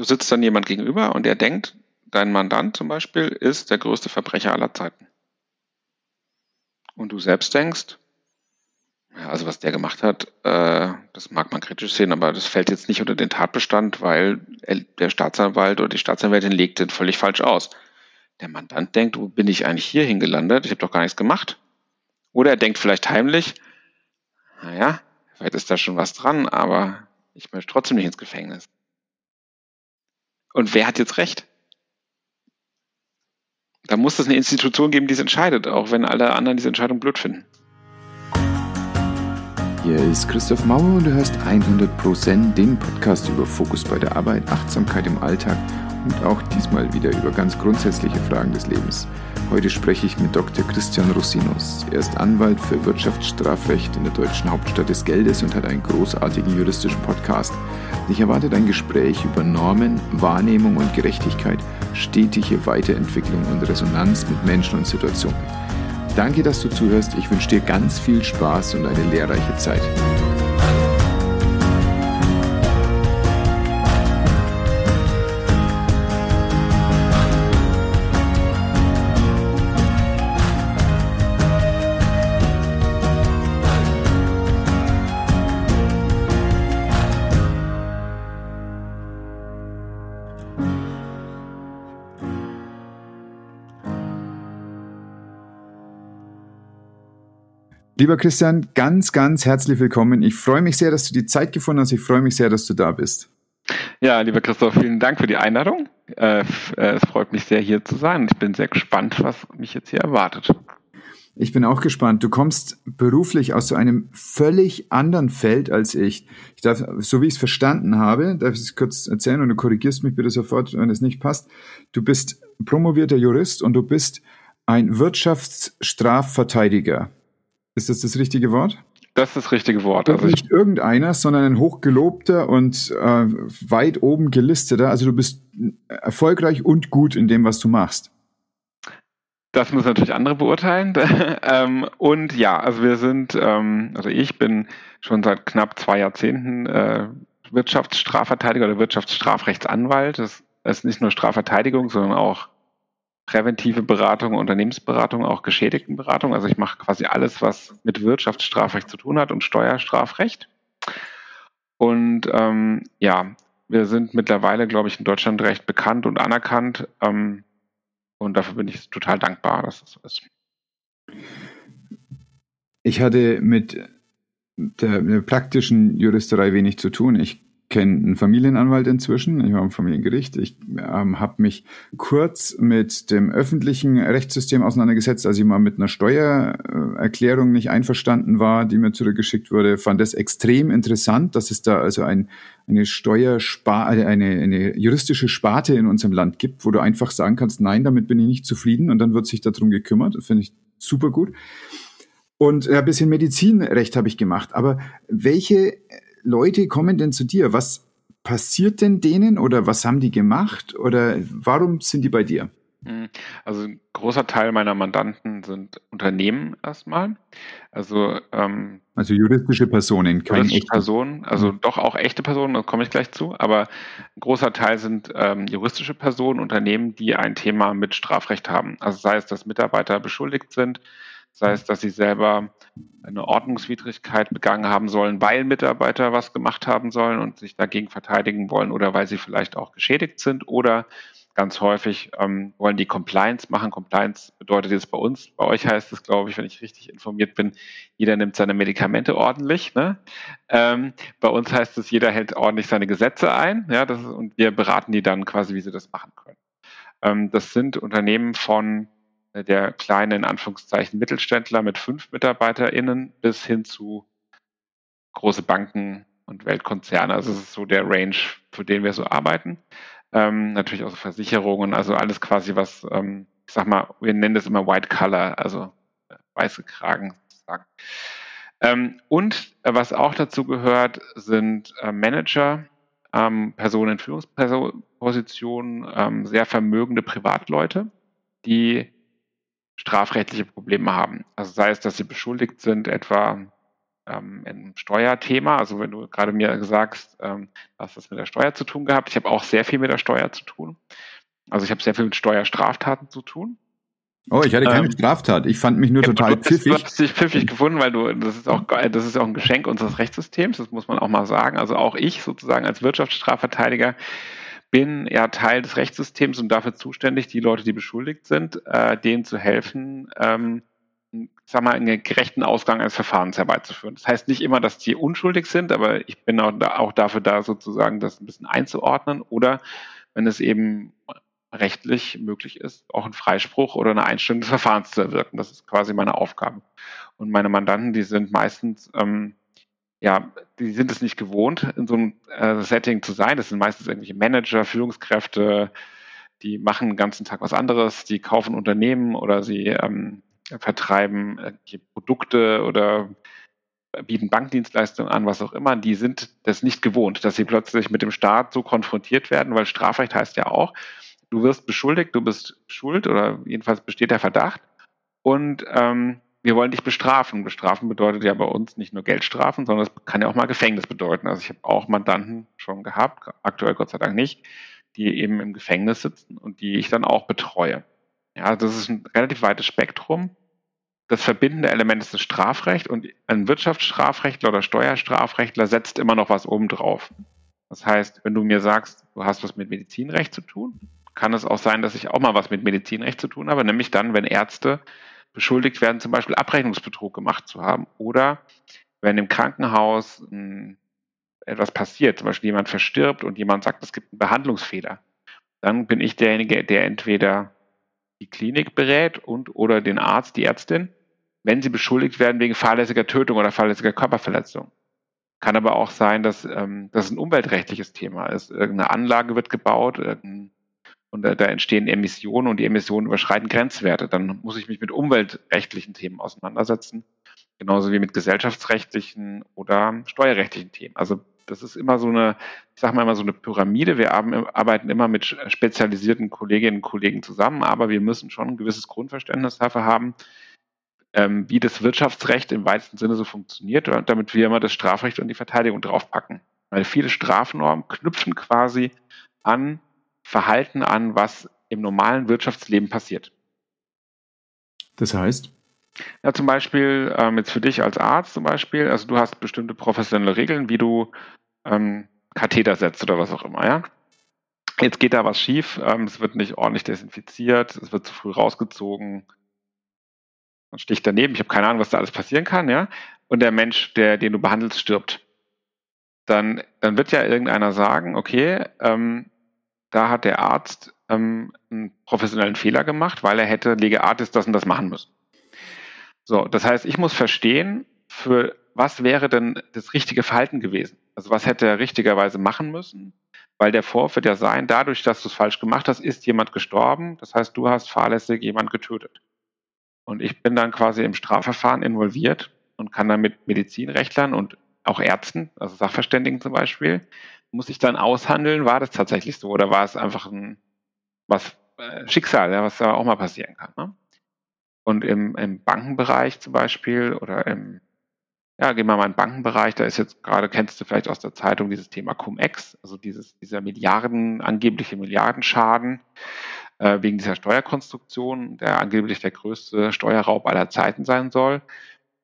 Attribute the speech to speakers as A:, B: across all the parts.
A: Du sitzt dann jemand gegenüber und der denkt, dein Mandant zum Beispiel ist der größte Verbrecher aller Zeiten. Und du selbst denkst, ja, also was der gemacht hat, äh, das mag man kritisch sehen, aber das fällt jetzt nicht unter den Tatbestand, weil der Staatsanwalt oder die Staatsanwältin legt den völlig falsch aus. Der Mandant denkt, wo bin ich eigentlich hier hingelandet? Ich habe doch gar nichts gemacht. Oder er denkt vielleicht heimlich, naja, vielleicht ist da schon was dran, aber ich möchte trotzdem nicht ins Gefängnis. Und wer hat jetzt recht? Da muss es eine Institution geben, die es entscheidet, auch wenn alle anderen diese Entscheidung blöd finden.
B: Hier ist Christoph Mauer und du hörst 100% den Podcast über Fokus bei der Arbeit, Achtsamkeit im Alltag und auch diesmal wieder über ganz grundsätzliche Fragen des Lebens. Heute spreche ich mit Dr. Christian Rosinus. Er ist Anwalt für Wirtschaftsstrafrecht in der deutschen Hauptstadt des Geldes und hat einen großartigen juristischen Podcast. Dich erwartet ein Gespräch über Normen, Wahrnehmung und Gerechtigkeit, stetige Weiterentwicklung und Resonanz mit Menschen und Situationen. Danke, dass du zuhörst. Ich wünsche dir ganz viel Spaß und eine lehrreiche Zeit. Lieber Christian, ganz, ganz herzlich willkommen. Ich freue mich sehr, dass du die Zeit gefunden hast. Ich freue mich sehr, dass du da bist.
A: Ja, lieber Christoph, vielen Dank für die Einladung. Äh, äh, es freut mich sehr, hier zu sein. Ich bin sehr gespannt, was mich jetzt hier erwartet.
B: Ich bin auch gespannt. Du kommst beruflich aus so einem völlig anderen Feld als ich. Ich darf, so wie ich es verstanden habe, darf ich es kurz erzählen und du korrigierst mich bitte sofort, wenn es nicht passt. Du bist promovierter Jurist und du bist ein Wirtschaftsstrafverteidiger. Ist das das richtige Wort?
A: Das ist das richtige Wort.
B: Also nicht irgendeiner, sondern ein hochgelobter und äh, weit oben gelisteter. Also du bist erfolgreich und gut in dem, was du machst.
A: Das müssen natürlich andere beurteilen. ähm, und ja, also wir sind, ähm, also ich bin schon seit knapp zwei Jahrzehnten äh, Wirtschaftsstrafverteidiger oder Wirtschaftsstrafrechtsanwalt. Das ist nicht nur Strafverteidigung, sondern auch präventive Beratung, Unternehmensberatung, auch Geschädigtenberatung. Also ich mache quasi alles, was mit Wirtschaftsstrafrecht zu tun hat und Steuerstrafrecht. Und ähm, ja, wir sind mittlerweile, glaube ich, in Deutschland recht bekannt und anerkannt. Ähm, und dafür bin ich total dankbar, dass es so ist.
B: Ich hatte mit der, der praktischen Juristerei wenig zu tun. Ich kenne einen Familienanwalt inzwischen, ich war im Familiengericht. Ich ähm, habe mich kurz mit dem öffentlichen Rechtssystem auseinandergesetzt, als ich mal mit einer Steuererklärung nicht einverstanden war, die mir zurückgeschickt wurde. Fand das extrem interessant, dass es da also ein, eine Steuersparte, eine, eine juristische Sparte in unserem Land gibt, wo du einfach sagen kannst, nein, damit bin ich nicht zufrieden und dann wird sich darum gekümmert. Finde ich super gut. Und ein bisschen Medizinrecht habe ich gemacht. Aber welche Leute kommen denn zu dir? Was passiert denn denen oder was haben die gemacht oder warum sind die bei dir?
A: Hm, also ein großer Teil meiner Mandanten sind Unternehmen erstmal. Also, ähm,
B: also juristische Personen,
A: keine juristische echte Personen, also mhm. doch auch echte Personen, da komme ich gleich zu, aber ein großer Teil sind ähm, juristische Personen, Unternehmen, die ein Thema mit Strafrecht haben. Also sei es, dass Mitarbeiter beschuldigt sind, sei es, dass sie selber eine Ordnungswidrigkeit begangen haben sollen, weil Mitarbeiter was gemacht haben sollen und sich dagegen verteidigen wollen oder weil sie vielleicht auch geschädigt sind oder ganz häufig ähm, wollen die Compliance machen. Compliance bedeutet jetzt bei uns, bei euch heißt es, glaube ich, wenn ich richtig informiert bin, jeder nimmt seine Medikamente ordentlich. Ne? Ähm, bei uns heißt es, jeder hält ordentlich seine Gesetze ein ja, das, und wir beraten die dann quasi, wie sie das machen können. Ähm, das sind Unternehmen von der kleine, in Anführungszeichen, Mittelständler mit fünf MitarbeiterInnen bis hin zu große Banken und Weltkonzerne. Also es ist so der Range, für den wir so arbeiten. Ähm, natürlich auch so Versicherungen, also alles quasi, was, ähm, ich sag mal, wir nennen das immer White Color, also äh, weiße Kragen sozusagen. Ähm, und äh, was auch dazu gehört, sind äh, Manager, ähm, Personen in Führungspositionen, ähm, sehr vermögende Privatleute, die strafrechtliche Probleme haben. Also sei es, dass sie beschuldigt sind, etwa ähm, im Steuerthema. Also wenn du gerade mir sagst, ähm, was das mit der Steuer zu tun gehabt, ich habe auch sehr viel mit der Steuer zu tun. Also ich habe sehr viel mit Steuerstraftaten zu tun.
B: Oh, ich hatte keine ähm, Straftat. Ich fand mich nur total
A: du pfiffig. Du hast dich pfiffig gefunden, weil du, das ist auch, das ist auch ein Geschenk unseres Rechtssystems. Das muss man auch mal sagen. Also auch ich sozusagen als Wirtschaftsstrafverteidiger bin ja Teil des Rechtssystems und dafür zuständig, die Leute, die beschuldigt sind, äh, denen zu helfen, ähm, sag mal, einen gerechten Ausgang eines Verfahrens herbeizuführen. Das heißt nicht immer, dass die unschuldig sind, aber ich bin auch, da, auch dafür da, sozusagen das ein bisschen einzuordnen oder wenn es eben rechtlich möglich ist, auch einen Freispruch oder eine Einstellung des Verfahrens zu erwirken. Das ist quasi meine Aufgabe. Und meine Mandanten, die sind meistens, ähm, ja, die sind es nicht gewohnt, in so einem äh, Setting zu sein. Das sind meistens irgendwelche Manager, Führungskräfte, die machen den ganzen Tag was anderes, die kaufen Unternehmen oder sie ähm, vertreiben äh, Produkte oder bieten Bankdienstleistungen an, was auch immer, die sind das nicht gewohnt, dass sie plötzlich mit dem Staat so konfrontiert werden, weil Strafrecht heißt ja auch, du wirst beschuldigt, du bist schuld oder jedenfalls besteht der Verdacht. Und ähm, wir wollen dich bestrafen. Bestrafen bedeutet ja bei uns nicht nur Geldstrafen, sondern es kann ja auch mal Gefängnis bedeuten. Also ich habe auch Mandanten schon gehabt, aktuell Gott sei Dank nicht, die eben im Gefängnis sitzen und die ich dann auch betreue. Ja, das ist ein relativ weites Spektrum. Das verbindende Element ist das Strafrecht und ein Wirtschaftsstrafrechtler oder Steuerstrafrechtler setzt immer noch was obendrauf. Das heißt, wenn du mir sagst, du hast was mit Medizinrecht zu tun, kann es auch sein, dass ich auch mal was mit Medizinrecht zu tun habe, nämlich dann, wenn Ärzte beschuldigt werden, zum Beispiel Abrechnungsbetrug gemacht zu haben oder wenn im Krankenhaus hm, etwas passiert, zum Beispiel jemand verstirbt und jemand sagt, es gibt einen Behandlungsfehler, dann bin ich derjenige, der entweder die Klinik berät und oder den Arzt, die Ärztin, wenn sie beschuldigt werden wegen fahrlässiger Tötung oder fahrlässiger Körperverletzung. Kann aber auch sein, dass ähm, das ein umweltrechtliches Thema ist. Irgendeine Anlage wird gebaut, irgendein und da, da entstehen Emissionen und die Emissionen überschreiten Grenzwerte. Dann muss ich mich mit umweltrechtlichen Themen auseinandersetzen, genauso wie mit gesellschaftsrechtlichen oder steuerrechtlichen Themen. Also das ist immer so eine, ich sage mal immer so eine Pyramide. Wir arbeiten immer mit spezialisierten Kolleginnen und Kollegen zusammen, aber wir müssen schon ein gewisses Grundverständnis dafür haben, ähm, wie das Wirtschaftsrecht im weitesten Sinne so funktioniert, damit wir immer das Strafrecht und die Verteidigung draufpacken. Weil viele Strafnormen knüpfen quasi an Verhalten an, was im normalen Wirtschaftsleben passiert.
B: Das heißt?
A: Ja, zum Beispiel ähm, jetzt für dich als Arzt zum Beispiel, also du hast bestimmte professionelle Regeln, wie du ähm, Katheter setzt oder was auch immer, ja. Jetzt geht da was schief, ähm, es wird nicht ordentlich desinfiziert, es wird zu früh rausgezogen, man sticht daneben, ich habe keine Ahnung, was da alles passieren kann, ja. Und der Mensch, der, den du behandelst, stirbt. Dann, dann wird ja irgendeiner sagen, okay, ähm, da hat der Arzt ähm, einen professionellen Fehler gemacht, weil er hätte Lege Artis das und das machen müssen. So, das heißt, ich muss verstehen, für was wäre denn das richtige Verhalten gewesen? Also was hätte er richtigerweise machen müssen? Weil der Vorwurf wird ja sein, dadurch, dass du es falsch gemacht hast, ist jemand gestorben. Das heißt, du hast fahrlässig jemand getötet. Und ich bin dann quasi im Strafverfahren involviert und kann dann mit Medizinrechtlern und auch Ärzten, also Sachverständigen zum Beispiel, muss ich dann aushandeln, war das tatsächlich so oder war es einfach ein was äh, Schicksal, ja, was da auch mal passieren kann. Ne? Und im, im Bankenbereich zum Beispiel oder im, ja, gehen wir mal in den Bankenbereich, da ist jetzt gerade, kennst du vielleicht aus der Zeitung dieses Thema Cum-Ex, also dieses, dieser Milliarden, angebliche Milliardenschaden äh, wegen dieser Steuerkonstruktion, der angeblich der größte Steuerraub aller Zeiten sein soll.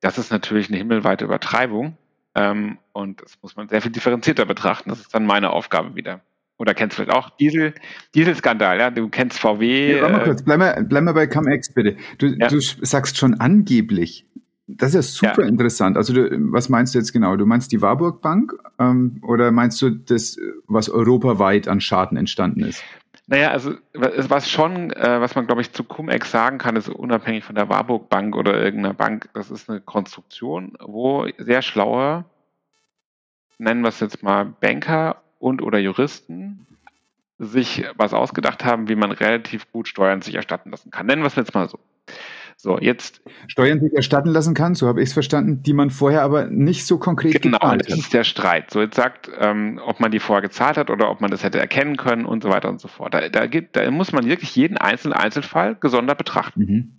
A: Das ist natürlich eine himmelweite Übertreibung. Ähm, und das muss man sehr viel differenzierter betrachten. Das ist dann meine Aufgabe wieder. Oder kennst du vielleicht auch Diesel, Dieselskandal, ja? Du kennst VW.
B: Ja, warte mal äh, kurz, bleib mal, bleib mal bei CumEx bitte. Du, ja. du sagst schon angeblich. Das ist ja super ja. interessant. Also du, was meinst du jetzt genau? Du meinst die Warburg Bank ähm, oder meinst du das, was europaweit an Schaden entstanden ist?
A: Naja, also was schon, äh, was man glaube ich zu Cum-Ex sagen kann, ist unabhängig von der Warburg Bank oder irgendeiner Bank, das ist eine Konstruktion, wo sehr schlaue, nennen wir es jetzt mal Banker und oder Juristen, sich was ausgedacht haben, wie man relativ gut Steuern sich erstatten lassen kann. Nennen wir es jetzt mal so. So, jetzt.
B: Steuern sich erstatten lassen kann, so habe ich es verstanden, die man vorher aber nicht so konkret
A: genau, gezahlt hat. Genau, das ist der Streit. So, jetzt sagt, ähm, ob man die vorher gezahlt hat oder ob man das hätte erkennen können und so weiter und so fort. Da, da, gibt, da muss man wirklich jeden einzelnen Einzelfall gesondert betrachten. Mhm.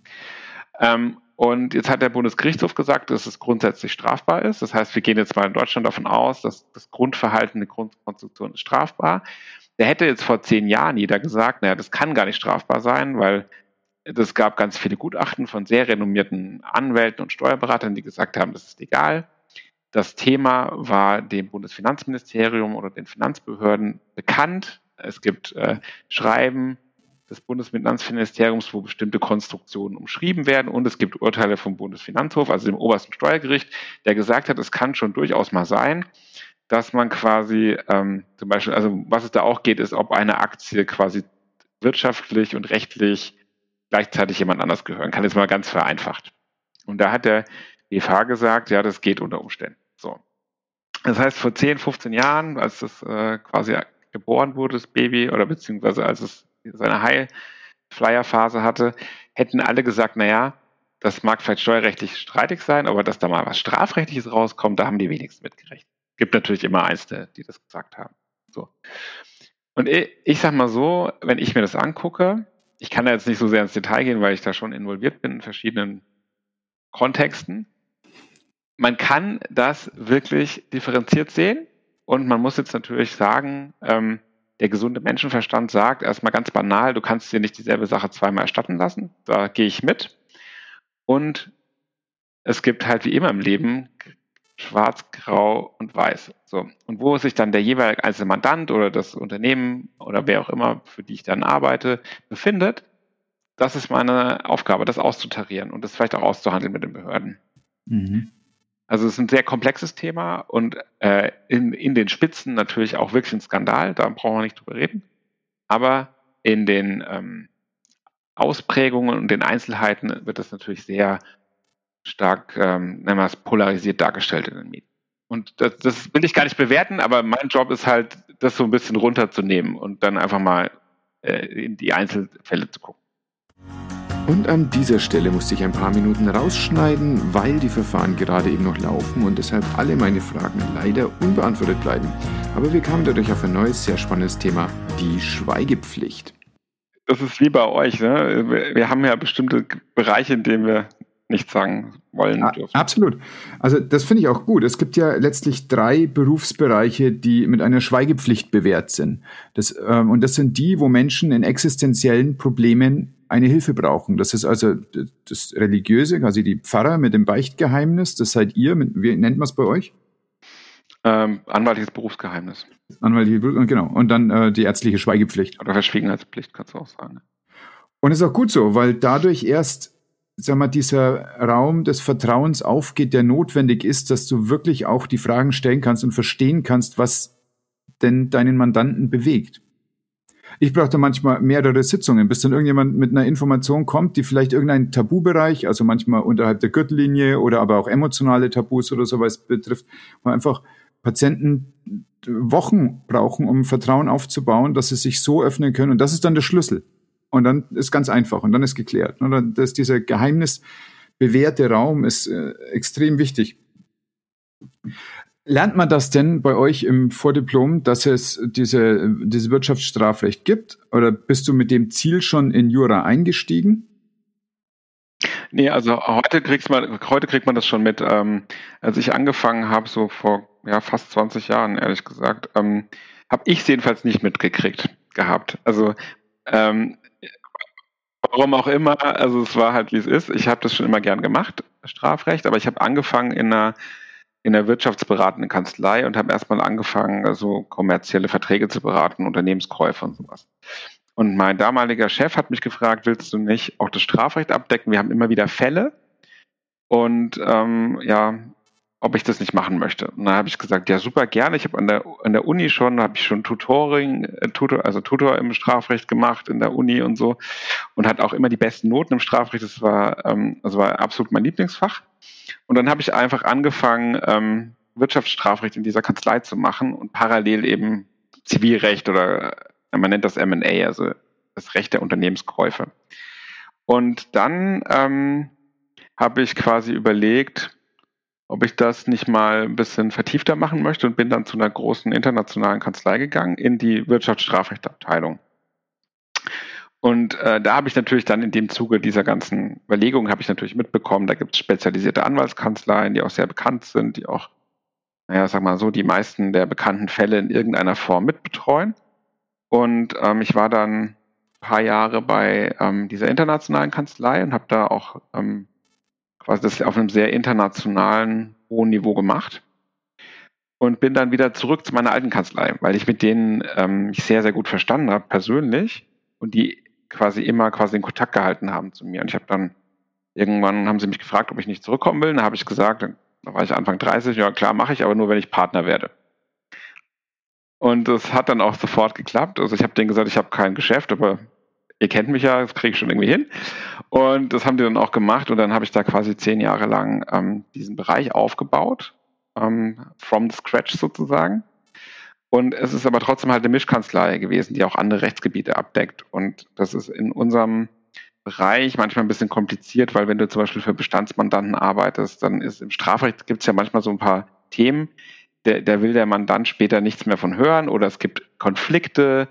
A: Ähm, Und jetzt hat der Bundesgerichtshof gesagt, dass es grundsätzlich strafbar ist. Das heißt, wir gehen jetzt mal in Deutschland davon aus, dass das Grundverhalten, die Grundkonstruktion ist strafbar. Der hätte jetzt vor zehn Jahren jeder gesagt, naja, das kann gar nicht strafbar sein, weil es gab ganz viele Gutachten von sehr renommierten Anwälten und Steuerberatern, die gesagt haben, das ist egal. Das Thema war dem Bundesfinanzministerium oder den Finanzbehörden bekannt. Es gibt äh, Schreiben des Bundesfinanzministeriums, wo bestimmte Konstruktionen umschrieben werden. Und es gibt Urteile vom Bundesfinanzhof, also dem obersten Steuergericht, der gesagt hat, es kann schon durchaus mal sein, dass man quasi ähm, zum Beispiel, also was es da auch geht, ist, ob eine Aktie quasi wirtschaftlich und rechtlich gleichzeitig jemand anders gehören kann. Jetzt mal ganz vereinfacht. Und da hat der BFH gesagt, ja, das geht unter Umständen. So. Das heißt, vor 10, 15 Jahren, als das äh, quasi geboren wurde, das Baby, oder beziehungsweise als es seine High-Flyer-Phase hatte, hätten alle gesagt, naja, das mag vielleicht steuerrechtlich streitig sein, aber dass da mal was Strafrechtliches rauskommt, da haben die wenigsten mitgerechnet. Gibt natürlich immer Einzelne, die das gesagt haben. So. Und ich, ich sag mal so, wenn ich mir das angucke, ich kann da jetzt nicht so sehr ins Detail gehen, weil ich da schon involviert bin in verschiedenen Kontexten. Man kann das wirklich differenziert sehen und man muss jetzt natürlich sagen, ähm, der gesunde Menschenverstand sagt erstmal ganz banal, du kannst dir nicht dieselbe Sache zweimal erstatten lassen. Da gehe ich mit. Und es gibt halt wie immer im Leben schwarz, grau und weiß. So. Und wo sich dann der jeweilige einzelne Mandant oder das Unternehmen oder wer auch immer, für die ich dann arbeite, befindet, das ist meine Aufgabe, das auszutarieren und das vielleicht auch auszuhandeln mit den Behörden. Mhm. Also es ist ein sehr komplexes Thema und äh, in, in den Spitzen natürlich auch wirklich ein Skandal, da brauchen wir nicht drüber reden. Aber in den ähm, Ausprägungen und den Einzelheiten wird das natürlich sehr stark, ähm, nennen wir es, polarisiert dargestellt in den Medien. Und das, das will ich gar nicht bewerten, aber mein Job ist halt, das so ein bisschen runterzunehmen und dann einfach mal äh, in die Einzelfälle zu gucken.
B: Und an dieser Stelle musste ich ein paar Minuten rausschneiden, weil die Verfahren gerade eben noch laufen und deshalb alle meine Fragen leider unbeantwortet bleiben. Aber wir kamen dadurch auf ein neues, sehr spannendes Thema, die Schweigepflicht.
A: Das ist wie bei euch. Ne? Wir haben ja bestimmte Bereiche, in denen wir nichts sagen wollen
B: dürfen. Absolut. Also das finde ich auch gut. Es gibt ja letztlich drei Berufsbereiche, die mit einer Schweigepflicht bewährt sind. Das, ähm, und das sind die, wo Menschen in existenziellen Problemen eine Hilfe brauchen. Das ist also das Religiöse, quasi die Pfarrer mit dem Beichtgeheimnis. Das seid ihr. Mit, wie nennt man es bei euch?
A: Ähm, anwaltliches Berufsgeheimnis.
B: Anwaltliches Berufsgeheimnis, genau. Und dann äh, die ärztliche Schweigepflicht.
A: Oder Verschwiegenheitspflicht, kannst du auch sagen.
B: Und ist auch gut so, weil dadurch erst sag mal, dieser Raum des Vertrauens aufgeht, der notwendig ist, dass du wirklich auch die Fragen stellen kannst und verstehen kannst, was denn deinen Mandanten bewegt. Ich brauche da manchmal mehrere Sitzungen, bis dann irgendjemand mit einer Information kommt, die vielleicht irgendeinen Tabubereich, also manchmal unterhalb der Gürtellinie oder aber auch emotionale Tabus oder sowas betrifft, wo einfach Patienten Wochen brauchen, um Vertrauen aufzubauen, dass sie sich so öffnen können. Und das ist dann der Schlüssel. Und dann ist ganz einfach und dann ist geklärt. Oder? Dass dieser geheimnisbewährte Raum ist äh, extrem wichtig. Lernt man das denn bei euch im Vordiplom, dass es diese, diese Wirtschaftsstrafrecht gibt? Oder bist du mit dem Ziel schon in Jura eingestiegen?
A: Nee, also heute kriegt man, heute kriegt man das schon mit. Ähm, als ich angefangen habe, so vor ja, fast 20 Jahren, ehrlich gesagt, ähm, habe ich es jedenfalls nicht mitgekriegt gehabt. Also ähm, Warum auch immer, also es war halt wie es ist. Ich habe das schon immer gern gemacht, Strafrecht, aber ich habe angefangen in einer in der wirtschaftsberatenden Kanzlei und habe erstmal angefangen, so also kommerzielle Verträge zu beraten, Unternehmenskäufe und sowas. Und mein damaliger Chef hat mich gefragt, willst du nicht auch das Strafrecht abdecken? Wir haben immer wieder Fälle. Und ähm, ja, ob ich das nicht machen möchte. Und dann habe ich gesagt, ja super gerne. Ich habe an der, an der Uni schon, habe ich schon Tutoring, äh, Tutor, also Tutor im Strafrecht gemacht in der Uni und so und hat auch immer die besten Noten im Strafrecht. Das war, ähm, das war absolut mein Lieblingsfach. Und dann habe ich einfach angefangen, ähm, Wirtschaftsstrafrecht in dieser Kanzlei zu machen und parallel eben Zivilrecht oder äh, man nennt das M&A, also das Recht der Unternehmenskäufe. Und dann ähm, habe ich quasi überlegt, ob ich das nicht mal ein bisschen vertiefter machen möchte und bin dann zu einer großen internationalen Kanzlei gegangen in die Wirtschaftsstrafrechtsabteilung. Und äh, da habe ich natürlich dann in dem Zuge dieser ganzen Überlegungen habe ich natürlich mitbekommen, da gibt es spezialisierte Anwaltskanzleien, die auch sehr bekannt sind, die auch, naja, sag mal so, die meisten der bekannten Fälle in irgendeiner Form mitbetreuen. Und ähm, ich war dann ein paar Jahre bei ähm, dieser internationalen Kanzlei und habe da auch ähm, quasi das auf einem sehr internationalen hohen Niveau gemacht und bin dann wieder zurück zu meiner alten Kanzlei, weil ich mit denen ähm, mich sehr, sehr gut verstanden habe, persönlich, und die quasi immer quasi in Kontakt gehalten haben zu mir. Und ich habe dann irgendwann haben sie mich gefragt, ob ich nicht zurückkommen will. Da habe ich gesagt, da war ich Anfang 30, ja klar, mache ich, aber nur wenn ich Partner werde. Und das hat dann auch sofort geklappt. Also ich habe denen gesagt, ich habe kein Geschäft, aber ihr kennt mich ja, das kriege ich schon irgendwie hin. Und das haben die dann auch gemacht und dann habe ich da quasi zehn Jahre lang ähm, diesen Bereich aufgebaut ähm, from scratch sozusagen. Und es ist aber trotzdem halt eine Mischkanzlei gewesen, die auch andere Rechtsgebiete abdeckt. Und das ist in unserem Bereich manchmal ein bisschen kompliziert, weil wenn du zum Beispiel für Bestandsmandanten arbeitest, dann ist im Strafrecht gibt es ja manchmal so ein paar Themen, der, der will der Mandant später nichts mehr von hören oder es gibt Konflikte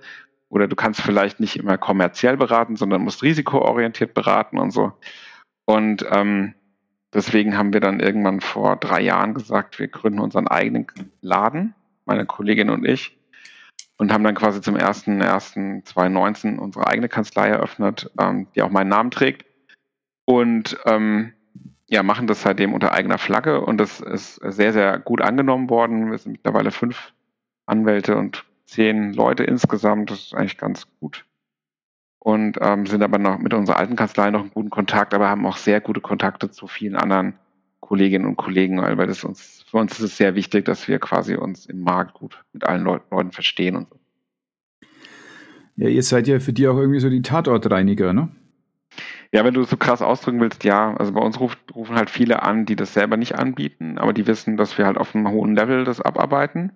A: oder du kannst vielleicht nicht immer kommerziell beraten, sondern musst risikoorientiert beraten und so. Und ähm, Deswegen haben wir dann irgendwann vor drei Jahren gesagt, wir gründen unseren eigenen Laden, meine Kollegin und ich, und haben dann quasi zum 1.1.2019 unsere eigene Kanzlei eröffnet, ähm, die auch meinen Namen trägt. Und ähm, ja, machen das seitdem unter eigener Flagge und das ist sehr, sehr gut angenommen worden. Wir sind mittlerweile fünf Anwälte und zehn Leute insgesamt. Das ist eigentlich ganz gut und ähm, sind aber noch mit unserer alten Kanzlei noch in guten Kontakt, aber haben auch sehr gute Kontakte zu vielen anderen Kolleginnen und Kollegen, weil das uns, für uns ist es sehr wichtig, dass wir quasi uns im Markt gut mit allen Leuten, Leuten verstehen und so.
B: Ja, ihr seid ja für die auch irgendwie so die Tatortreiniger, ne?
A: Ja, wenn du es so krass ausdrücken willst, ja. Also bei uns ruft, rufen halt viele an, die das selber nicht anbieten, aber die wissen, dass wir halt auf einem hohen Level das abarbeiten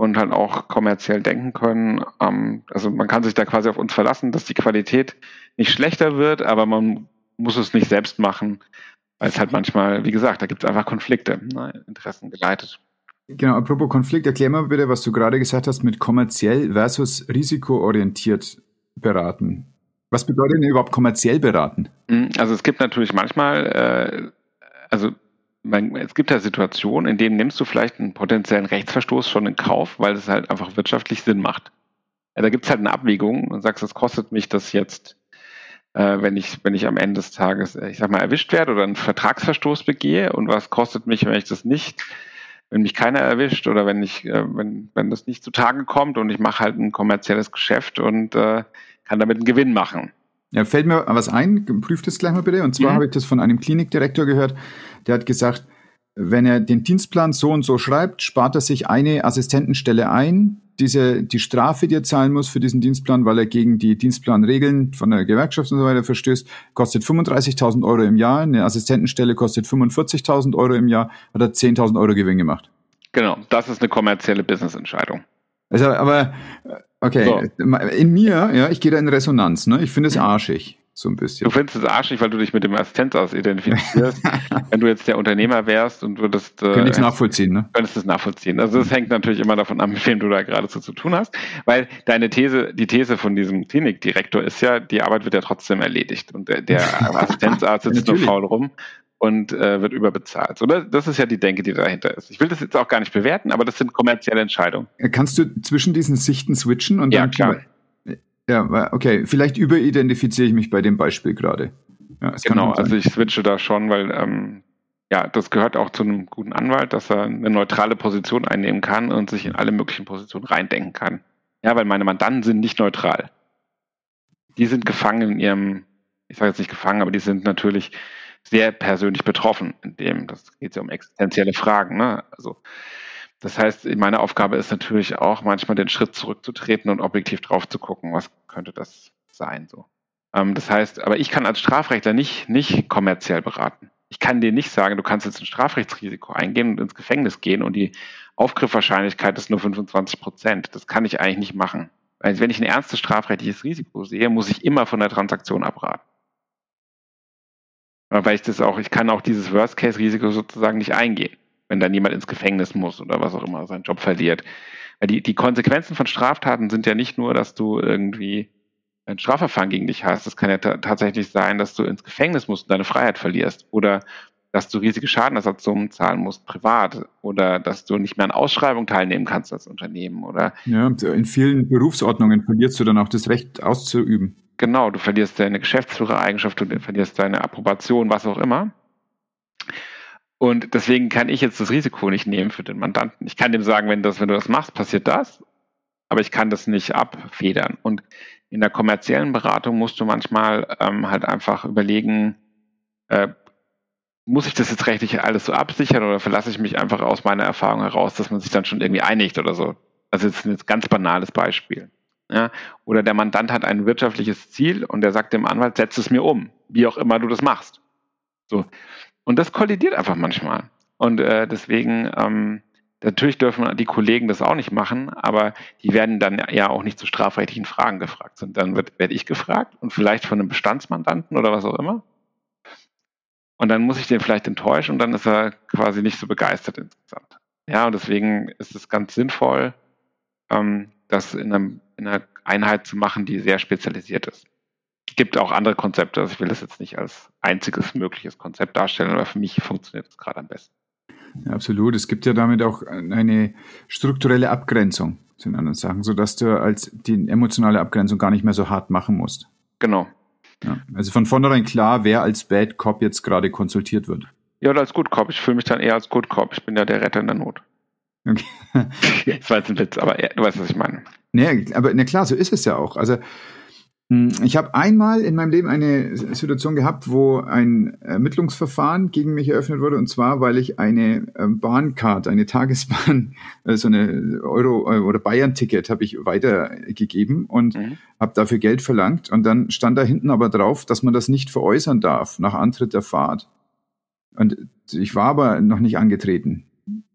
A: und halt auch kommerziell denken können. Ähm, also man kann sich da quasi auf uns verlassen, dass die Qualität nicht schlechter wird, aber man muss es nicht selbst machen, weil es halt manchmal, wie gesagt, da gibt es einfach Konflikte, ne, Interessen geleitet.
B: Genau, apropos Konflikt, erklär mal bitte, was du gerade gesagt hast mit kommerziell versus risikoorientiert beraten. Was bedeutet denn überhaupt kommerziell beraten?
A: Hm, also es gibt natürlich manchmal, äh, also man, es gibt ja Situationen, in denen nimmst du vielleicht einen potenziellen Rechtsverstoß schon in Kauf, weil es halt einfach wirtschaftlich Sinn macht. Ja, da gibt es halt eine Abwägung und sagst, es kostet mich das jetzt, äh, wenn ich, wenn ich am Ende des Tages, äh, ich sag mal, erwischt werde oder einen Vertragsverstoß begehe und was kostet mich, wenn ich das nicht, wenn mich keiner erwischt oder wenn ich, äh, wenn, wenn das nicht zutage kommt und ich mache halt ein kommerzielles Geschäft und äh, kann damit einen Gewinn machen.
B: Ja, fällt mir was ein, prüft das gleich mal bitte. Und zwar mhm. habe ich das von einem Klinikdirektor gehört, der hat gesagt, wenn er den Dienstplan so und so schreibt, spart er sich eine Assistentenstelle ein. Diese, die Strafe, die er zahlen muss für diesen Dienstplan, weil er gegen die Dienstplanregeln von der Gewerkschaft und so weiter verstößt, kostet 35.000 Euro im Jahr. Eine Assistentenstelle kostet 45.000 Euro im Jahr, hat er 10.000 Euro Gewinn gemacht.
A: Genau, das ist eine kommerzielle Businessentscheidung.
B: Also, aber Okay, so. in mir, ja, ich gehe da in Resonanz, ne? Ich finde es arschig, so ein bisschen.
A: Du findest es arschig, weil du dich mit dem Assistenzhaus identifizierst. Wenn du jetzt der Unternehmer wärst und würdest.
B: Äh, Könnte ich nachvollziehen, ne?
A: Könntest es nachvollziehen. Also das hängt natürlich immer davon ab, mit wem du da gerade so zu tun hast. Weil deine These, die These von diesem Klinikdirektor ist ja, die Arbeit wird ja trotzdem erledigt. Und der, der Assistenzarzt sitzt nur faul rum und äh, wird überbezahlt. Oder? Das ist ja die Denke, die dahinter ist. Ich will das jetzt auch gar nicht bewerten, aber das sind kommerzielle Entscheidungen.
B: Äh, kannst du zwischen diesen Sichten switchen? Und
A: ja, klar.
B: Ja, okay. Vielleicht überidentifiziere ich mich bei dem Beispiel gerade.
A: Ja, genau, also ich switche da schon, weil ähm, ja, das gehört auch zu einem guten Anwalt, dass er eine neutrale Position einnehmen kann und sich in alle möglichen Positionen reindenken kann. Ja, weil meine Mandanten sind nicht neutral. Die sind gefangen in ihrem, ich sage jetzt nicht gefangen, aber die sind natürlich sehr persönlich betroffen, in dem, das geht ja um existenzielle Fragen. Ne? Also das heißt, meine Aufgabe ist natürlich auch manchmal den Schritt zurückzutreten und objektiv drauf zu gucken, was könnte das sein so. Ähm, das heißt, aber ich kann als Strafrechtler nicht, nicht kommerziell beraten. Ich kann dir nicht sagen, du kannst jetzt ein Strafrechtsrisiko eingehen und ins Gefängnis gehen und die Aufgriffwahrscheinlichkeit ist nur 25 Prozent. Das kann ich eigentlich nicht machen. Also wenn ich ein ernstes strafrechtliches Risiko sehe, muss ich immer von der Transaktion abraten. Weil ich das auch, ich kann auch dieses Worst-Case-Risiko sozusagen nicht eingehen, wenn dann jemand ins Gefängnis muss oder was auch immer, seinen Job verliert. Weil die, die Konsequenzen von Straftaten sind ja nicht nur, dass du irgendwie ein Strafverfahren gegen dich hast. Das kann ja tatsächlich sein, dass du ins Gefängnis musst und deine Freiheit verlierst oder dass du riesige Schadenersatzzahlen zahlen musst, privat, oder dass du nicht mehr an Ausschreibungen teilnehmen kannst als Unternehmen, oder?
B: Ja, in vielen Berufsordnungen verlierst du dann auch das Recht auszuüben.
A: Genau, du verlierst deine Geschäftsführereigenschaft, du verlierst deine Approbation, was auch immer. Und deswegen kann ich jetzt das Risiko nicht nehmen für den Mandanten. Ich kann dem sagen, wenn, das, wenn du das machst, passiert das, aber ich kann das nicht abfedern. Und in der kommerziellen Beratung musst du manchmal ähm, halt einfach überlegen, äh, muss ich das jetzt rechtlich alles so absichern oder verlasse ich mich einfach aus meiner Erfahrung heraus, dass man sich dann schon irgendwie einigt oder so? Also das ist ein ganz banales Beispiel. Ja? Oder der Mandant hat ein wirtschaftliches Ziel und der sagt dem Anwalt, setz es mir um, wie auch immer du das machst. So. Und das kollidiert einfach manchmal. Und äh, deswegen, ähm, natürlich dürfen die Kollegen das auch nicht machen, aber die werden dann ja auch nicht zu strafrechtlichen Fragen gefragt. Und dann werde ich gefragt und vielleicht von einem Bestandsmandanten oder was auch immer. Und dann muss ich den vielleicht enttäuschen und dann ist er quasi nicht so begeistert insgesamt. Ja, und deswegen ist es ganz sinnvoll, ähm, das in, einem, in einer Einheit zu machen, die sehr spezialisiert ist. Es gibt auch andere Konzepte, also ich will das jetzt nicht als einziges mögliches Konzept darstellen, aber für mich funktioniert es gerade am besten.
B: Ja, absolut. Es gibt ja damit auch eine strukturelle Abgrenzung zu den anderen Sachen, sodass du als die emotionale Abgrenzung gar nicht mehr so hart machen musst.
A: Genau.
B: Ja, also von vornherein klar, wer als Bad Cop jetzt gerade konsultiert wird.
A: Ja, oder als Good Cop. Ich fühle mich dann eher als Good Cop. Ich bin ja der Retter in der Not. Okay. das war jetzt ein Witz, aber du weißt, was ich meine.
B: Nee, aber na klar, so ist es ja auch. Also hm, ich habe einmal in meinem Leben eine Situation gehabt, wo ein Ermittlungsverfahren gegen mich eröffnet wurde, und zwar, weil ich eine ähm, Bahncard, eine Tagesbahn, äh, so eine Euro- äh, oder Bayern-Ticket habe ich weitergegeben und mhm. habe dafür Geld verlangt. Und dann stand da hinten aber drauf, dass man das nicht veräußern darf nach Antritt der Fahrt. Und ich war aber noch nicht angetreten.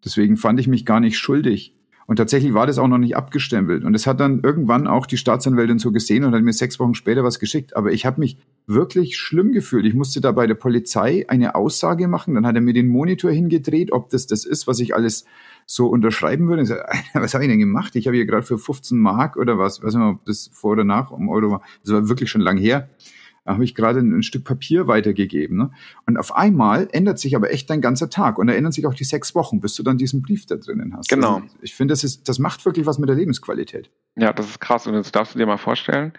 B: Deswegen fand ich mich gar nicht schuldig. Und tatsächlich war das auch noch nicht abgestempelt. Und es hat dann irgendwann auch die Staatsanwältin so gesehen und hat mir sechs Wochen später was geschickt. Aber ich habe mich wirklich schlimm gefühlt. Ich musste da bei der Polizei eine Aussage machen. Dann hat er mir den Monitor hingedreht, ob das das ist, was ich alles so unterschreiben würde. So, was habe ich denn gemacht? Ich habe hier gerade für 15 Mark oder was, weiß nicht ob das vor oder nach um Euro war. Das war wirklich schon lang her da habe ich gerade ein, Stück Papier weitergegeben. Ne? Und auf einmal ändert sich aber echt dein ganzer Tag und da ändern sich auch die sechs Wochen, bis du dann diesen Brief da drinnen hast.
A: Genau. Also
B: ich finde, das, ist, das macht wirklich was mit der Lebensqualität.
A: Ja, das ist krass. Und jetzt darfst du dir mal vorstellen,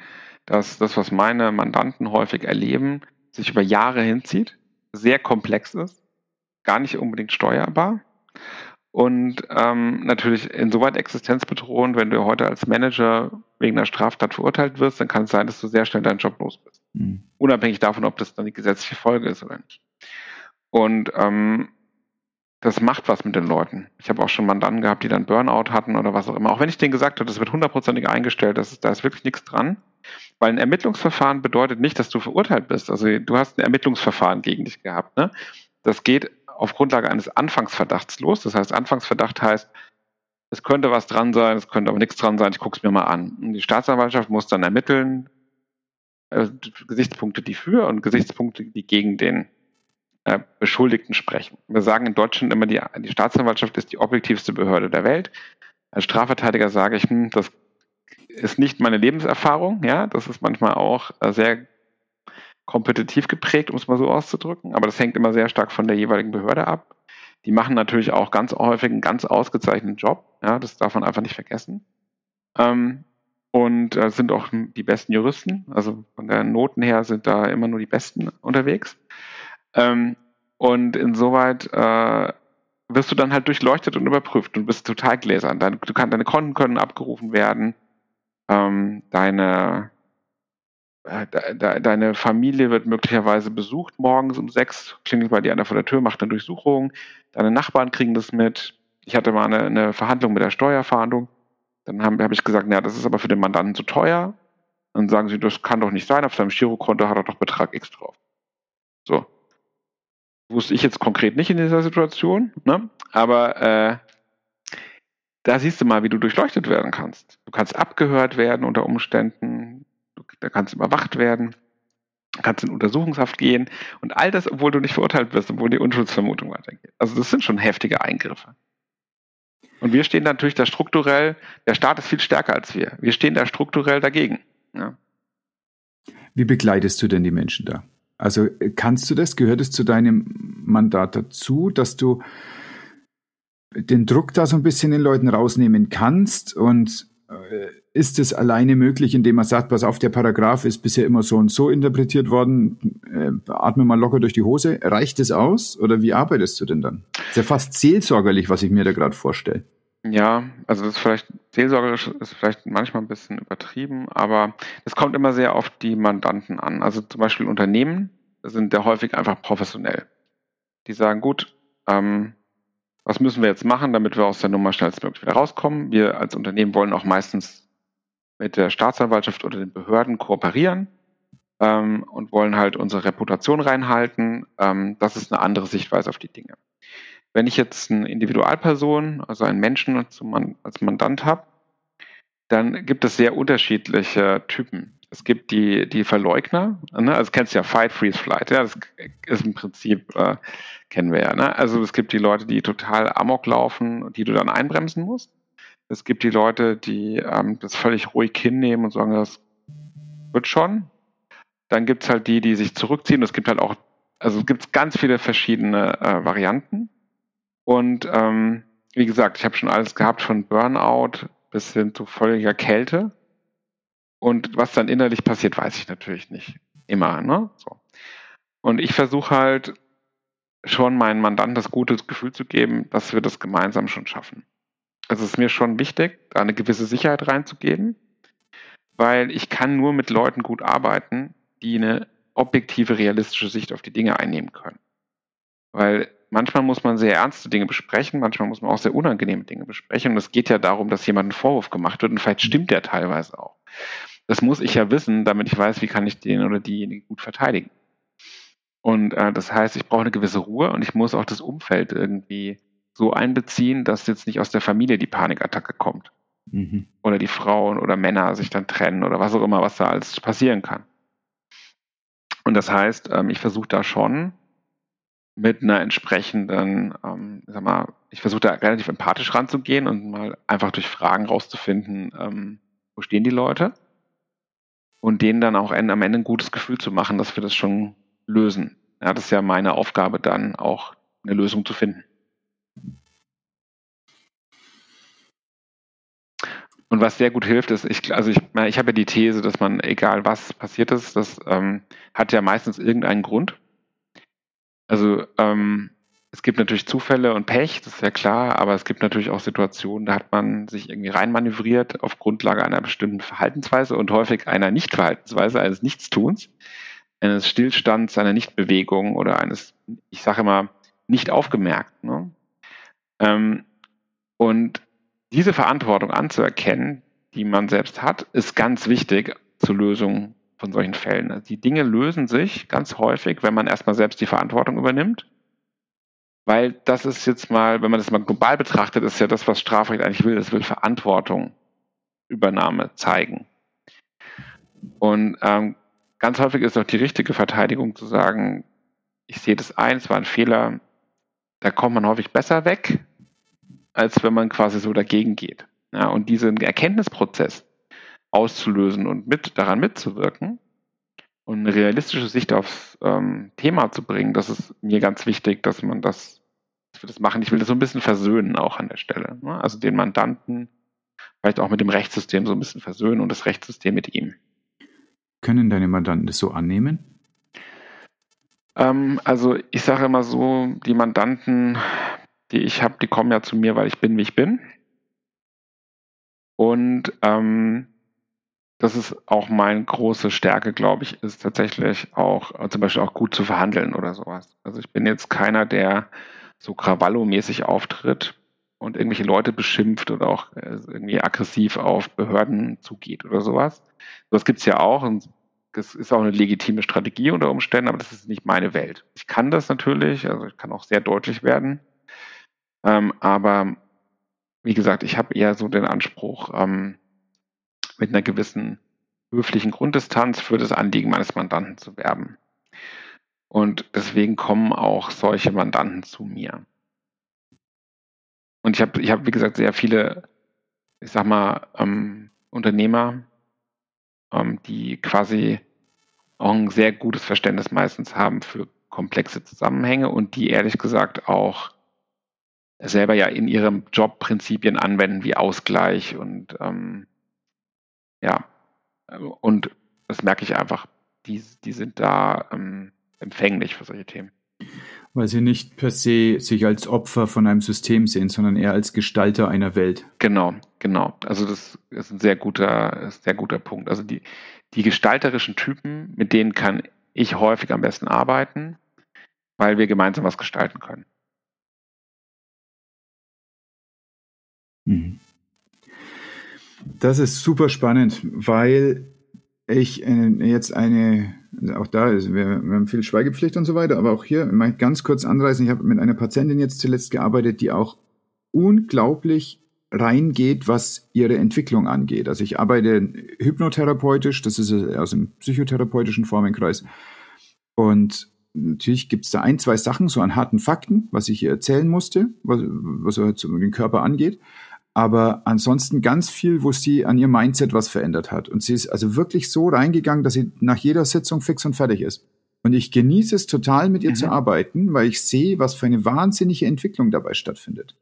A: dass das, was meine Mandanten häufig erleben, sich über Jahre hinzieht, sehr komplex ist, gar nicht unbedingt steuerbar und ähm, natürlich insoweit existenzbedrohend, wenn du heute als Manager wegen einer Straftat verurteilt wirst, dann kann es sein, dass du sehr schnell deinen Job los bist. Mhm. Unabhängig davon, ob das dann die gesetzliche Folge ist oder nicht. Und ähm, das macht was mit den Leuten. Ich habe auch schon Mandanten gehabt, die dann Burnout hatten oder was auch immer. Auch wenn ich denen gesagt habe, das wird hundertprozentig eingestellt, das ist, da ist wirklich nichts dran. Weil ein Ermittlungsverfahren bedeutet nicht, dass du verurteilt bist. Also du hast ein Ermittlungsverfahren gegen dich gehabt. Ne? Das geht auf Grundlage eines Anfangsverdachts los. Das heißt, Anfangsverdacht heißt, es könnte was dran sein, es könnte aber nichts dran sein, ich gucke es mir mal an. Und die Staatsanwaltschaft muss dann ermitteln, äh, Gesichtspunkte, die für und Gesichtspunkte, die gegen den äh, Beschuldigten sprechen. Wir sagen in Deutschland immer, die, die Staatsanwaltschaft ist die objektivste Behörde der Welt. Als Strafverteidiger sage ich, hm, das ist nicht meine Lebenserfahrung, ja, das ist manchmal auch äh, sehr kompetitiv geprägt, um es mal so auszudrücken, aber das hängt immer sehr stark von der jeweiligen Behörde ab. Die machen natürlich auch ganz häufig einen ganz ausgezeichneten Job, ja, das darf man einfach nicht vergessen. Ähm, und äh, sind auch die besten Juristen, also von der Noten her sind da immer nur die Besten unterwegs. Ähm, und insoweit äh, wirst du dann halt durchleuchtet und überprüft und bist total gläsern. Deine, du kannst, deine Konten können abgerufen werden, ähm, deine de, deine Familie wird möglicherweise besucht morgens um sechs, klingelt bei dir einer vor der Tür, macht eine Durchsuchung, deine Nachbarn kriegen das mit. Ich hatte mal eine, eine Verhandlung mit der Steuerfahndung. Dann habe hab ich gesagt, naja, das ist aber für den Mandanten zu teuer. Dann sagen sie, das kann doch nicht sein, auf seinem Girokonto hat er doch Betrag X drauf. So. Wusste ich jetzt konkret nicht in dieser Situation, ne? aber äh, da siehst du mal, wie du durchleuchtet werden kannst. Du kannst abgehört werden unter Umständen, da kannst du überwacht werden, kannst in Untersuchungshaft gehen und all das, obwohl du nicht verurteilt wirst, obwohl die Unschuldsvermutung weitergeht. Also das sind schon heftige Eingriffe. Und wir stehen natürlich da strukturell, der Staat ist viel stärker als wir. Wir stehen da strukturell dagegen. Ja.
B: Wie begleitest du denn die Menschen da? Also kannst du das, gehört es zu deinem Mandat dazu, dass du den Druck da so ein bisschen den Leuten rausnehmen kannst und äh, ist es alleine möglich, indem man sagt, pass auf, der Paragraph ist bisher immer so und so interpretiert worden, äh, atme mal locker durch die Hose. Reicht es aus oder wie arbeitest du denn dann? ist ja fast seelsorgerlich, was ich mir da gerade vorstelle.
A: Ja, also das ist vielleicht seelsorgerisch ist vielleicht manchmal ein bisschen übertrieben, aber es kommt immer sehr auf die Mandanten an. Also zum Beispiel Unternehmen sind ja häufig einfach professionell. Die sagen, gut, ähm, was müssen wir jetzt machen, damit wir aus der Nummer schnellstmöglich wieder rauskommen? Wir als Unternehmen wollen auch meistens mit der Staatsanwaltschaft oder den Behörden kooperieren ähm, und wollen halt unsere Reputation reinhalten. Ähm, das ist eine andere Sichtweise auf die Dinge. Wenn ich jetzt eine Individualperson, also einen Menschen als Mandant habe, dann gibt es sehr unterschiedliche Typen. Es gibt die, die Verleugner, ne? also kennst du ja Fight, Freeze, Flight, ja, das ist im Prinzip, äh, kennen wir ja. Ne? Also es gibt die Leute, die total amok laufen die du dann einbremsen musst. Es gibt die Leute, die ähm, das völlig ruhig hinnehmen und sagen, das wird schon. Dann gibt es halt die, die sich zurückziehen. Es gibt halt auch, also es gibt ganz viele verschiedene äh, Varianten. Und ähm, wie gesagt, ich habe schon alles gehabt, von Burnout bis hin zu völliger Kälte. Und was dann innerlich passiert, weiß ich natürlich nicht. Immer, ne? So. Und ich versuche halt schon meinen Mandanten das gute Gefühl zu geben, dass wir das gemeinsam schon schaffen. Also es ist mir schon wichtig, da eine gewisse Sicherheit reinzugeben, weil ich kann nur mit Leuten gut arbeiten, die eine objektive, realistische Sicht auf die Dinge einnehmen können. Weil manchmal muss man sehr ernste Dinge besprechen, manchmal muss man auch sehr unangenehme Dinge besprechen. Und es geht ja darum, dass jemand einen Vorwurf gemacht wird und vielleicht stimmt der teilweise auch. Das muss ich ja wissen, damit ich weiß, wie kann ich den oder diejenige gut verteidigen. Und äh, das heißt, ich brauche eine gewisse Ruhe und ich muss auch das Umfeld irgendwie so einbeziehen, dass jetzt nicht aus der Familie die Panikattacke kommt. Mhm. Oder die Frauen oder Männer sich dann trennen oder was auch immer, was da alles passieren kann. Und das heißt, ähm, ich versuche da schon mit einer entsprechenden, ähm, sag mal, ich versuche da relativ empathisch ranzugehen und mal einfach durch Fragen rauszufinden, ähm, wo stehen die Leute und denen dann auch am Ende ein gutes Gefühl zu machen, dass wir das schon lösen. Ja, das ist ja meine Aufgabe dann auch eine Lösung zu finden. Und was sehr gut hilft, ist, ich, also ich, ich habe ja die These, dass man, egal was passiert ist, das ähm, hat ja meistens irgendeinen Grund. Also ähm, es gibt natürlich Zufälle und Pech, das ist ja klar, aber es gibt natürlich auch Situationen, da hat man sich irgendwie reinmanövriert auf Grundlage einer bestimmten Verhaltensweise und häufig einer Nichtverhaltensweise, eines Nichtstuns, eines Stillstands, einer Nichtbewegung oder eines, ich sage immer, nicht aufgemerkt. Ne? Ähm, und diese Verantwortung anzuerkennen, die man selbst hat, ist ganz wichtig zur Lösung von solchen Fällen. Also die Dinge lösen sich ganz häufig, wenn man erstmal selbst die Verantwortung übernimmt. Weil das ist jetzt mal, wenn man das mal global betrachtet, ist ja das, was Strafrecht eigentlich will. Das will Verantwortung, Übernahme zeigen. Und ähm, ganz häufig ist auch die richtige Verteidigung zu sagen, ich sehe das ein, es war ein Fehler, da kommt man häufig besser weg, als wenn man quasi so dagegen geht. Ja, und diesen Erkenntnisprozess auszulösen und mit daran mitzuwirken und eine realistische Sicht aufs ähm, Thema zu bringen, das ist mir ganz wichtig, dass man das, dass wir das machen. Ich will das so ein bisschen versöhnen auch an der Stelle. Ne? Also den Mandanten vielleicht auch mit dem Rechtssystem so ein bisschen versöhnen und das Rechtssystem mit ihm.
B: Können deine Mandanten das so annehmen?
A: Ähm, also ich sage immer so, die Mandanten die ich habe, die kommen ja zu mir, weil ich bin, wie ich bin. Und ähm, das ist auch meine große Stärke, glaube ich, ist tatsächlich auch äh, zum Beispiel auch gut zu verhandeln oder sowas. Also ich bin jetzt keiner, der so Krawallo-mäßig auftritt und irgendwelche Leute beschimpft oder auch äh, irgendwie aggressiv auf Behörden zugeht oder sowas. Das gibt's ja auch und das ist auch eine legitime Strategie unter Umständen, aber das ist nicht meine Welt. Ich kann das natürlich, also ich kann auch sehr deutlich werden. Ähm, aber wie gesagt, ich habe eher so den Anspruch, ähm, mit einer gewissen höflichen Grunddistanz für das Anliegen meines Mandanten zu werben. Und deswegen kommen auch solche Mandanten zu mir. Und ich habe, ich hab, wie gesagt, sehr viele, ich sag mal, ähm, Unternehmer, ähm, die quasi auch ein sehr gutes Verständnis meistens haben für komplexe Zusammenhänge und die ehrlich gesagt auch selber ja in ihrem Job Prinzipien anwenden wie Ausgleich und ähm, ja, und das merke ich einfach, die, die sind da ähm, empfänglich für solche Themen.
B: Weil sie nicht per se sich als Opfer von einem System sehen, sondern eher als Gestalter einer Welt.
A: Genau, genau. Also das ist ein sehr guter, sehr guter Punkt. Also die, die gestalterischen Typen, mit denen kann ich häufig am besten arbeiten, weil wir gemeinsam was gestalten können.
B: Mhm. Das ist super spannend, weil ich äh, jetzt eine, auch da ist, wir, haben viel Schweigepflicht und so weiter, aber auch hier mal ganz kurz anreißen. Ich habe mit einer Patientin jetzt zuletzt gearbeitet, die auch unglaublich reingeht, was ihre Entwicklung angeht. Also ich arbeite hypnotherapeutisch, das ist aus dem psychotherapeutischen Formenkreis. Und natürlich gibt es da ein, zwei Sachen so an harten Fakten, was ich ihr erzählen musste, was, was den Körper angeht aber ansonsten ganz viel, wo sie an ihr Mindset was verändert hat. Und sie ist also wirklich so reingegangen, dass sie nach jeder Sitzung fix und fertig ist. Und ich genieße es total, mit ihr mhm. zu arbeiten, weil ich sehe, was für eine wahnsinnige Entwicklung dabei stattfindet.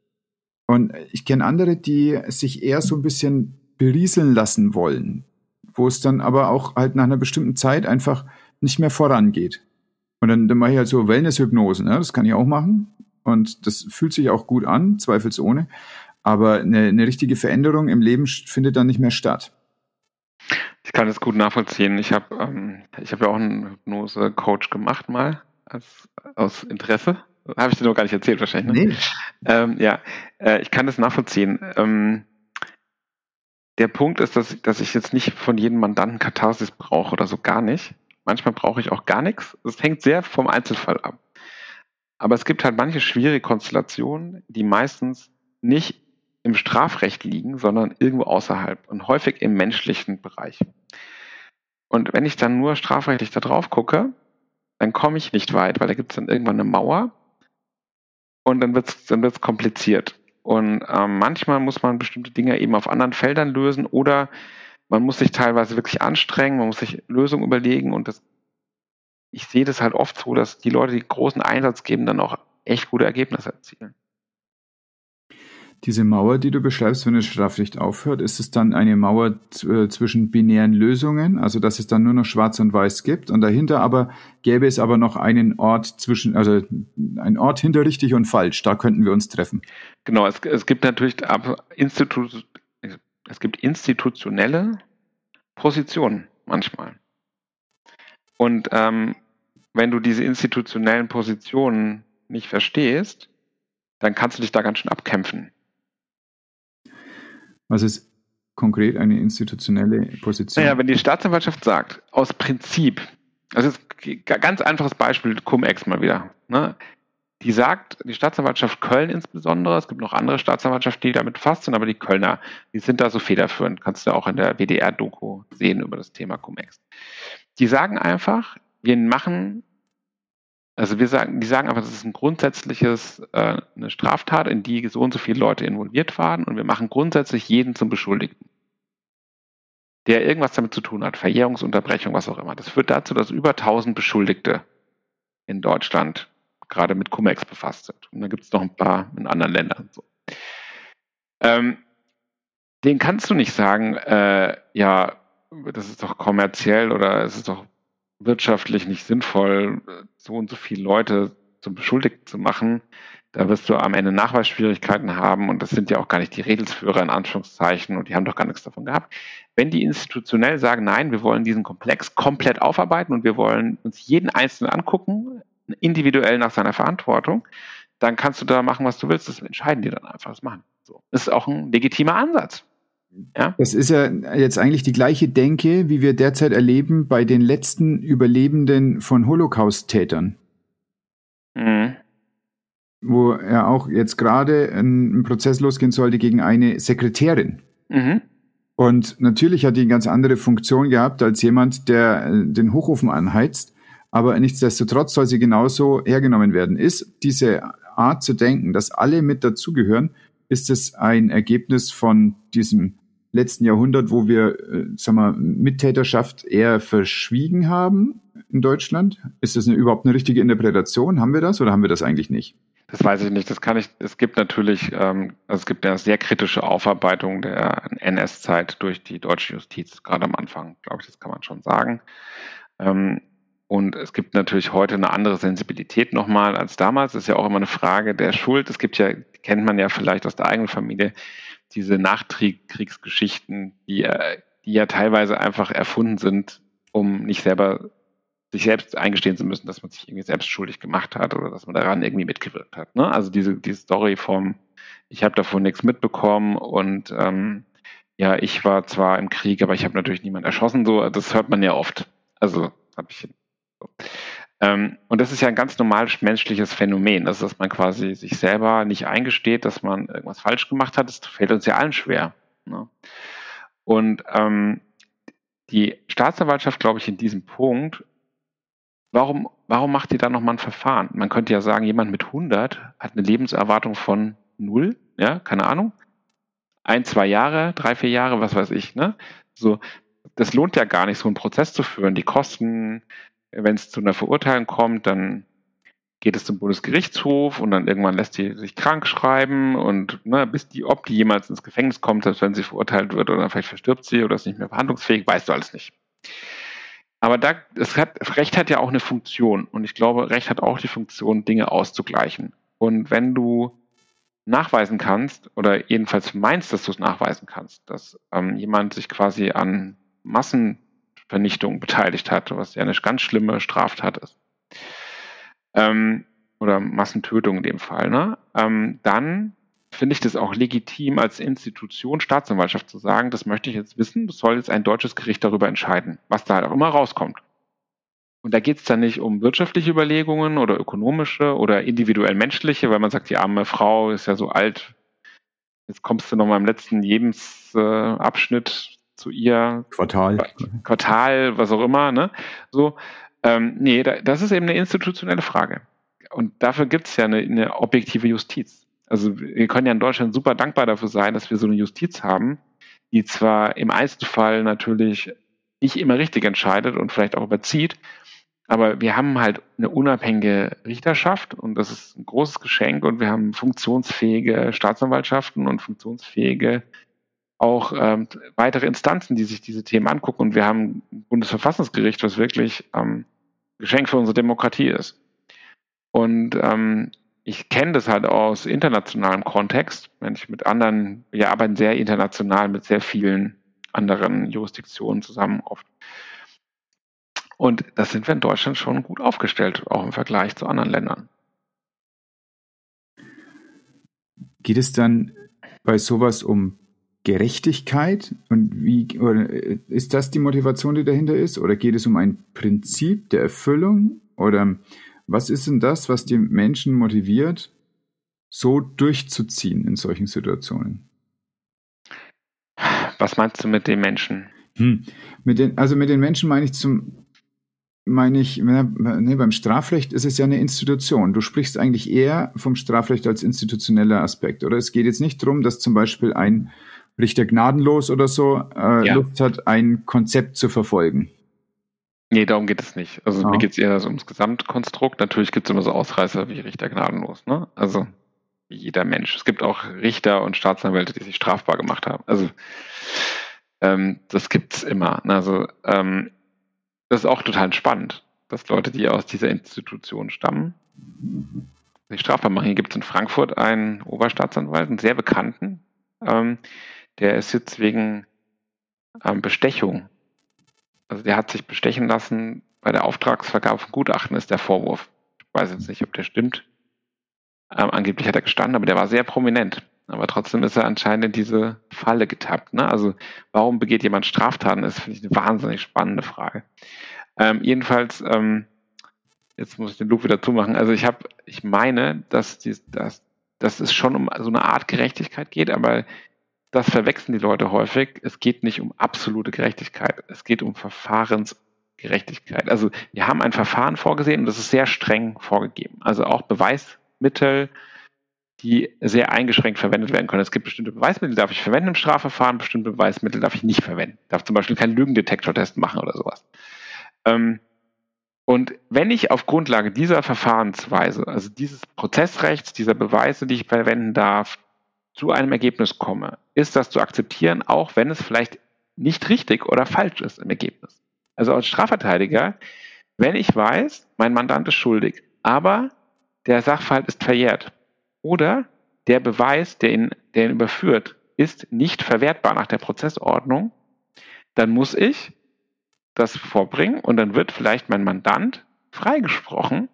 B: Und ich kenne andere, die sich eher so ein bisschen berieseln lassen wollen, wo es dann aber auch halt nach einer bestimmten Zeit einfach nicht mehr vorangeht. Und dann, dann mache ich halt so Wellness-Hypnosen, ne? das kann ich auch machen. Und das fühlt sich auch gut an, zweifelsohne. Aber eine, eine richtige Veränderung im Leben findet dann nicht mehr statt.
A: Ich kann das gut nachvollziehen. Ich habe ähm, ich hab ja auch einen Hypnose-Coach gemacht mal als, aus Interesse. Habe ich dir noch gar nicht erzählt wahrscheinlich. Ne? Nee. Ähm, ja, äh, ich kann das nachvollziehen. Ähm, der Punkt ist, dass, dass ich jetzt nicht von jedem Mandanten Katharsis brauche oder so gar nicht. Manchmal brauche ich auch gar nichts. Es hängt sehr vom Einzelfall ab. Aber es gibt halt manche schwierige Konstellationen, die meistens nicht im Strafrecht liegen, sondern irgendwo außerhalb und häufig im menschlichen Bereich. Und wenn ich dann nur strafrechtlich da drauf gucke, dann komme ich nicht weit, weil da gibt es dann irgendwann eine Mauer und dann wird es dann wird's kompliziert. Und ähm, manchmal muss man bestimmte Dinge eben auf anderen Feldern lösen oder man muss sich teilweise wirklich anstrengen, man muss sich Lösungen überlegen und das, ich sehe das halt oft so, dass die Leute, die großen Einsatz geben, dann auch echt gute Ergebnisse erzielen.
B: Diese Mauer, die du beschreibst, wenn das Strafrecht aufhört, ist es dann eine Mauer äh, zwischen binären Lösungen, also dass es dann nur noch Schwarz und Weiß gibt und dahinter aber gäbe es aber noch einen Ort zwischen, also ein Ort hinter richtig und falsch. Da könnten wir uns treffen.
A: Genau, es, es gibt natürlich Institu es gibt institutionelle Positionen manchmal. Und ähm, wenn du diese institutionellen Positionen nicht verstehst, dann kannst du dich da ganz schön abkämpfen.
B: Was ist konkret eine institutionelle Position?
A: Naja, wenn die Staatsanwaltschaft sagt, aus Prinzip, also ist ganz einfaches Beispiel, Cum-Ex mal wieder, ne? die sagt, die Staatsanwaltschaft Köln insbesondere, es gibt noch andere Staatsanwaltschaften, die damit befasst sind, aber die Kölner, die sind da so federführend, kannst du auch in der WDR-Doku sehen über das Thema Cum-Ex. Die sagen einfach, wir machen also wir sagen, die sagen einfach, das ist ein grundsätzliches, äh, eine Straftat, in die so und so viele Leute involviert waren und wir machen grundsätzlich jeden zum Beschuldigten, der irgendwas damit zu tun hat, Verjährungsunterbrechung, was auch immer. Das führt dazu, dass über 1000 Beschuldigte in Deutschland gerade mit Cum-Ex befasst sind. Und dann gibt es noch ein paar in anderen Ländern. So. Ähm, den kannst du nicht sagen, äh, ja, das ist doch kommerziell oder es ist doch wirtschaftlich nicht sinnvoll, so und so viele Leute zum Beschuldigten zu machen. Da wirst du am Ende Nachweisschwierigkeiten haben und das sind ja auch gar nicht die Redelsführer in Anführungszeichen und die haben doch gar nichts davon gehabt. Wenn die institutionell sagen, nein, wir wollen diesen Komplex komplett aufarbeiten und wir wollen uns jeden Einzelnen angucken, individuell nach seiner Verantwortung, dann kannst du da machen, was du willst. Das entscheiden die dann einfach. Das machen. So. Das ist auch ein legitimer Ansatz.
B: Ja? Das ist ja jetzt eigentlich die gleiche Denke, wie wir derzeit erleben bei den letzten Überlebenden von Holocaust-Tätern. Mhm. Wo ja auch jetzt gerade ein, ein, Prozess losgehen sollte gegen eine Sekretärin. Mhm. Und natürlich hat die eine ganz andere Funktion gehabt als jemand, der äh, den Hochofen anheizt. Aber nichtsdestotrotz soll sie genauso hergenommen werden. Ist diese Art zu denken, dass alle mit dazugehören, ist es ein Ergebnis von diesem letzten Jahrhundert, wo wir, äh, sag mal, Mittäterschaft eher verschwiegen haben? in Deutschland? Ist das eine, überhaupt eine richtige Interpretation? Haben wir das oder haben wir das eigentlich nicht?
A: Das weiß ich nicht. Das kann ich. Es gibt natürlich, ähm, also es gibt eine sehr kritische Aufarbeitung der NS-Zeit durch die deutsche Justiz, gerade am Anfang, glaube ich, das kann man schon sagen. Ähm, und es gibt natürlich heute eine andere Sensibilität nochmal als damals. Das ist ja auch immer eine Frage der Schuld. Es gibt ja, kennt man ja vielleicht aus der eigenen Familie, diese Nachkriegsgeschichten, die, äh, die ja teilweise einfach erfunden sind, um nicht selber sich selbst eingestehen zu müssen, dass man sich irgendwie selbst schuldig gemacht hat oder dass man daran irgendwie mitgewirkt hat. Ne? Also diese, diese Story vom, ich habe davon nichts mitbekommen und ähm, ja, ich war zwar im Krieg, aber ich habe natürlich niemand erschossen. So, das hört man ja oft. Also habe ich. So. Ähm, und das ist ja ein ganz normales menschliches Phänomen, also dass man quasi sich selber nicht eingesteht, dass man irgendwas falsch gemacht hat. Das fällt uns ja allen schwer. Ne? Und ähm, die Staatsanwaltschaft, glaube ich, in diesem Punkt, warum, warum macht die da nochmal ein Verfahren? Man könnte ja sagen, jemand mit 100 hat eine Lebenserwartung von null, ja, keine Ahnung. Ein, zwei Jahre, drei, vier Jahre, was weiß ich, ne? So, das lohnt ja gar nicht, so einen Prozess zu führen. Die Kosten, wenn es zu einer Verurteilung kommt, dann geht es zum Bundesgerichtshof und dann irgendwann lässt die sich krank schreiben und ne, bis die, ob die jemals ins Gefängnis kommt, selbst wenn sie verurteilt wird oder vielleicht verstirbt sie oder ist nicht mehr verhandlungsfähig, weißt du alles nicht. Aber da, es hat, Recht hat ja auch eine Funktion und ich glaube, Recht hat auch die Funktion, Dinge auszugleichen. Und wenn du nachweisen kannst oder jedenfalls meinst, dass du es nachweisen kannst, dass ähm, jemand sich quasi an Massenvernichtung beteiligt hat, was ja eine ganz schlimme Straftat ist, ähm, oder Massentötung in dem Fall, ne? ähm, dann finde ich das auch legitim als Institution Staatsanwaltschaft zu sagen, das möchte ich jetzt wissen, das soll jetzt ein deutsches Gericht darüber entscheiden, was da halt auch immer rauskommt. Und da geht es dann nicht um wirtschaftliche Überlegungen oder ökonomische oder individuell menschliche, weil man sagt, die arme Frau ist ja so alt, jetzt kommst du noch mal im letzten Lebensabschnitt äh, zu ihr.
B: Quartal.
A: Quartal, was auch immer, ne? So, ähm, nee, da, das ist eben eine institutionelle Frage. Und dafür gibt es ja eine, eine objektive Justiz. Also wir können ja in Deutschland super dankbar dafür sein, dass wir so eine Justiz haben, die zwar im Einzelfall natürlich nicht immer richtig entscheidet und vielleicht auch überzieht, aber wir haben halt eine unabhängige Richterschaft und das ist ein großes Geschenk und wir haben funktionsfähige Staatsanwaltschaften und funktionsfähige auch ähm, weitere Instanzen, die sich diese Themen angucken. Und wir haben ein Bundesverfassungsgericht, was wirklich ähm, Geschenk für unsere Demokratie ist. Und ähm, ich kenne das halt aus internationalem Kontext, wenn ich mit anderen, wir arbeiten sehr international mit sehr vielen anderen Jurisdiktionen zusammen oft. Und da sind wir in Deutschland schon gut aufgestellt, auch im Vergleich zu anderen Ländern.
B: Geht es dann bei sowas um Gerechtigkeit und wie ist das die Motivation, die dahinter ist? Oder geht es um ein Prinzip der Erfüllung? Oder was ist denn das, was die Menschen motiviert, so durchzuziehen in solchen Situationen?
A: Was meinst du mit den Menschen?
B: Hm. Mit den, also mit den Menschen meine ich zum meine ich, nee, beim Strafrecht ist es ja eine Institution. Du sprichst eigentlich eher vom Strafrecht als institutioneller Aspekt, oder? Es geht jetzt nicht darum, dass zum Beispiel ein Richter gnadenlos oder so äh, ja. Lust hat, ein Konzept zu verfolgen.
A: Nee, darum geht es nicht. Also ah. mir geht es eher so ums Gesamtkonstrukt. Natürlich gibt es immer so Ausreißer wie Richter gnadenlos, ne? Also wie jeder Mensch. Es gibt auch Richter und Staatsanwälte, die sich strafbar gemacht haben. Also ähm, das gibt's immer. Also ähm, das ist auch total spannend, dass Leute, die aus dieser Institution stammen, sich strafbar machen. Hier gibt es in Frankfurt einen Oberstaatsanwalt, einen sehr bekannten, ähm, der ist jetzt wegen ähm, Bestechung. Also der hat sich bestechen lassen bei der Auftragsvergabe von Gutachten, ist der Vorwurf. Ich weiß jetzt nicht, ob der stimmt. Ähm, angeblich hat er gestanden, aber der war sehr prominent. Aber trotzdem ist er anscheinend in diese Falle getappt. Ne? Also warum begeht jemand Straftaten, ist, finde ich, eine wahnsinnig spannende Frage. Ähm, jedenfalls, ähm, jetzt muss ich den Loop wieder zumachen. Also ich habe, ich meine, dass, die, dass, dass es schon um so eine Art Gerechtigkeit geht, aber das verwechseln die Leute häufig. Es geht nicht um absolute Gerechtigkeit. Es geht um Verfahrensgerechtigkeit. Also wir haben ein Verfahren vorgesehen und das ist sehr streng vorgegeben. Also auch Beweismittel, die sehr eingeschränkt verwendet werden können. Es gibt bestimmte Beweismittel, die darf ich verwenden im Strafverfahren, bestimmte Beweismittel darf ich nicht verwenden. Ich darf zum Beispiel keinen Lügendetektortest machen oder sowas. Ähm, Und wenn ich auf Grundlage dieser Verfahrensweise, also dieses Prozessrechts, dieser Beweise, die ich verwenden darf, zu einem Ergebnis komme, ist das zu akzeptieren, auch wenn es vielleicht nicht richtig oder falsch ist im Ergebnis. Also als Strafverteidiger, wenn ich weiß, mein Mandant ist schuldig, aber der Sachverhalt ist verjährt oder der Beweis, der ihn, der ihn überführt, ist nicht verwertbar nach der Prozessordnung, dann muss ich das vorbringen und dann wird vielleicht mein Mandant freigesprochen,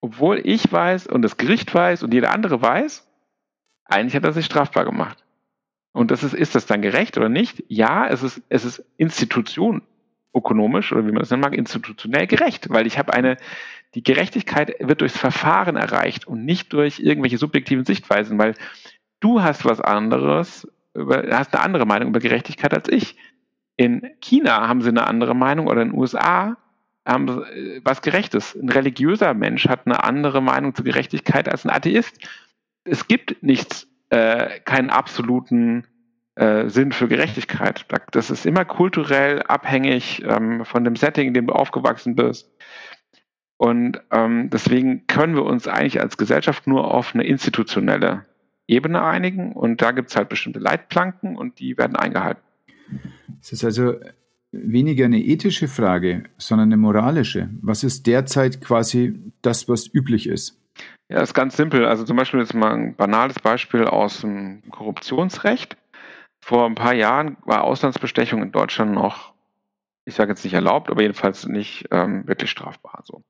A: obwohl ich weiß und das Gericht weiß und jeder andere weiß, eigentlich hat er sich strafbar gemacht. Und das ist, ist das dann gerecht oder nicht? Ja, es ist, es ist Institution ökonomisch oder wie man das nennen mag, institutionell gerecht, weil ich habe eine, die Gerechtigkeit wird durchs Verfahren erreicht und nicht durch irgendwelche subjektiven Sichtweisen, weil du hast was anderes, über, hast eine andere Meinung über Gerechtigkeit als ich. In China haben sie eine andere Meinung oder in den USA haben sie äh, was Gerechtes. Ein religiöser Mensch hat eine andere Meinung zur Gerechtigkeit als ein Atheist. Es gibt nichts, äh, keinen absoluten äh, Sinn für Gerechtigkeit. Das ist immer kulturell abhängig ähm, von dem Setting, in dem du aufgewachsen bist. Und ähm, deswegen können wir uns eigentlich als Gesellschaft nur auf eine institutionelle Ebene einigen und da gibt es halt bestimmte Leitplanken und die werden eingehalten.
B: Es ist also weniger eine ethische Frage, sondern eine moralische. Was ist derzeit quasi das, was üblich ist?
A: Ja, ist ganz simpel. Also zum Beispiel jetzt mal ein banales Beispiel aus dem Korruptionsrecht. Vor ein paar Jahren war Auslandsbestechung in Deutschland noch, ich sage jetzt nicht erlaubt, aber jedenfalls nicht ähm, wirklich strafbar. So.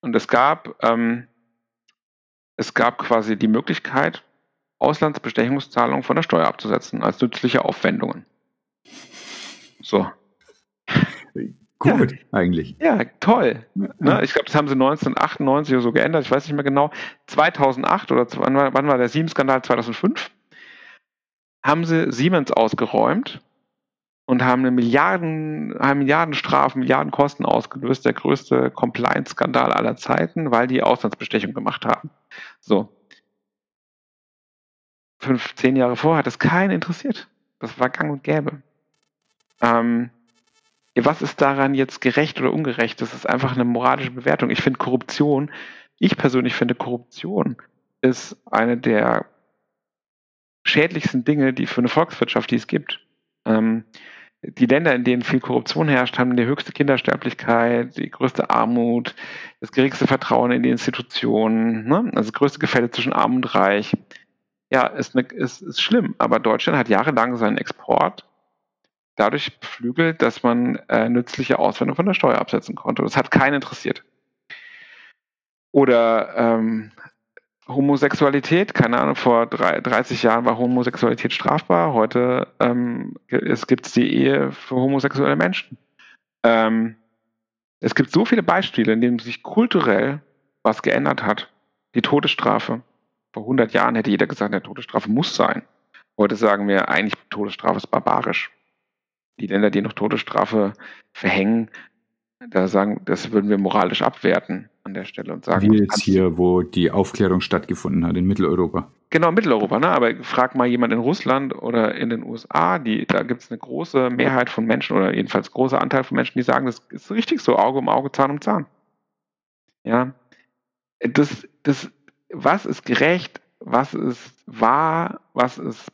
A: Und es gab, ähm, es gab quasi die Möglichkeit, Auslandsbestechungszahlungen von der Steuer abzusetzen als nützliche Aufwendungen. So.
B: Gut, ja. eigentlich.
A: Ja, toll. Ne? Ich glaube, das haben sie 1998 oder so geändert, ich weiß nicht mehr genau. 2008 oder wann war, wann war der Siemens-Skandal? 2005? Haben sie Siemens ausgeräumt und haben eine Milliarden, haben Milliardenstrafen, Milliardenkosten ausgelöst, der größte Compliance-Skandal aller Zeiten, weil die Auslandsbestechung gemacht haben. So. Fünf, zehn Jahre vorher hat es keinen interessiert. Das war gang und gäbe. Ähm, was ist daran jetzt gerecht oder ungerecht? Das ist einfach eine moralische Bewertung. Ich finde Korruption, ich persönlich finde Korruption ist eine der schädlichsten Dinge, die für eine Volkswirtschaft, die es gibt. Ähm, die Länder, in denen viel Korruption herrscht, haben die höchste Kindersterblichkeit, die größte Armut, das geringste Vertrauen in die Institutionen, ne? also das größte Gefälle zwischen Arm und Reich. Ja, ist, eine, ist, ist schlimm, aber Deutschland hat jahrelang seinen Export dadurch beflügelt, dass man äh, nützliche Auswendungen von der Steuer absetzen konnte. Das hat keinen interessiert. Oder ähm, Homosexualität, keine Ahnung, vor drei, 30 Jahren war Homosexualität strafbar, heute ähm, es gibt die Ehe für homosexuelle Menschen. Ähm, es gibt so viele Beispiele, in denen sich kulturell was geändert hat. Die Todesstrafe. Vor 100 Jahren hätte jeder gesagt, der Todesstrafe muss sein. Heute sagen wir eigentlich, Todesstrafe ist barbarisch die Länder, die noch Todesstrafe verhängen, da sagen, das würden wir moralisch abwerten an der Stelle und sagen.
B: Wie jetzt hier, wo die Aufklärung stattgefunden hat in Mitteleuropa.
A: Genau, Mitteleuropa, ne? Aber frag mal jemand in Russland oder in den USA, die, da gibt es eine große Mehrheit von Menschen oder jedenfalls großer Anteil von Menschen, die sagen, das ist richtig so, Auge um Auge, Zahn um Zahn. Ja. Das, das, was ist gerecht, was ist wahr, was ist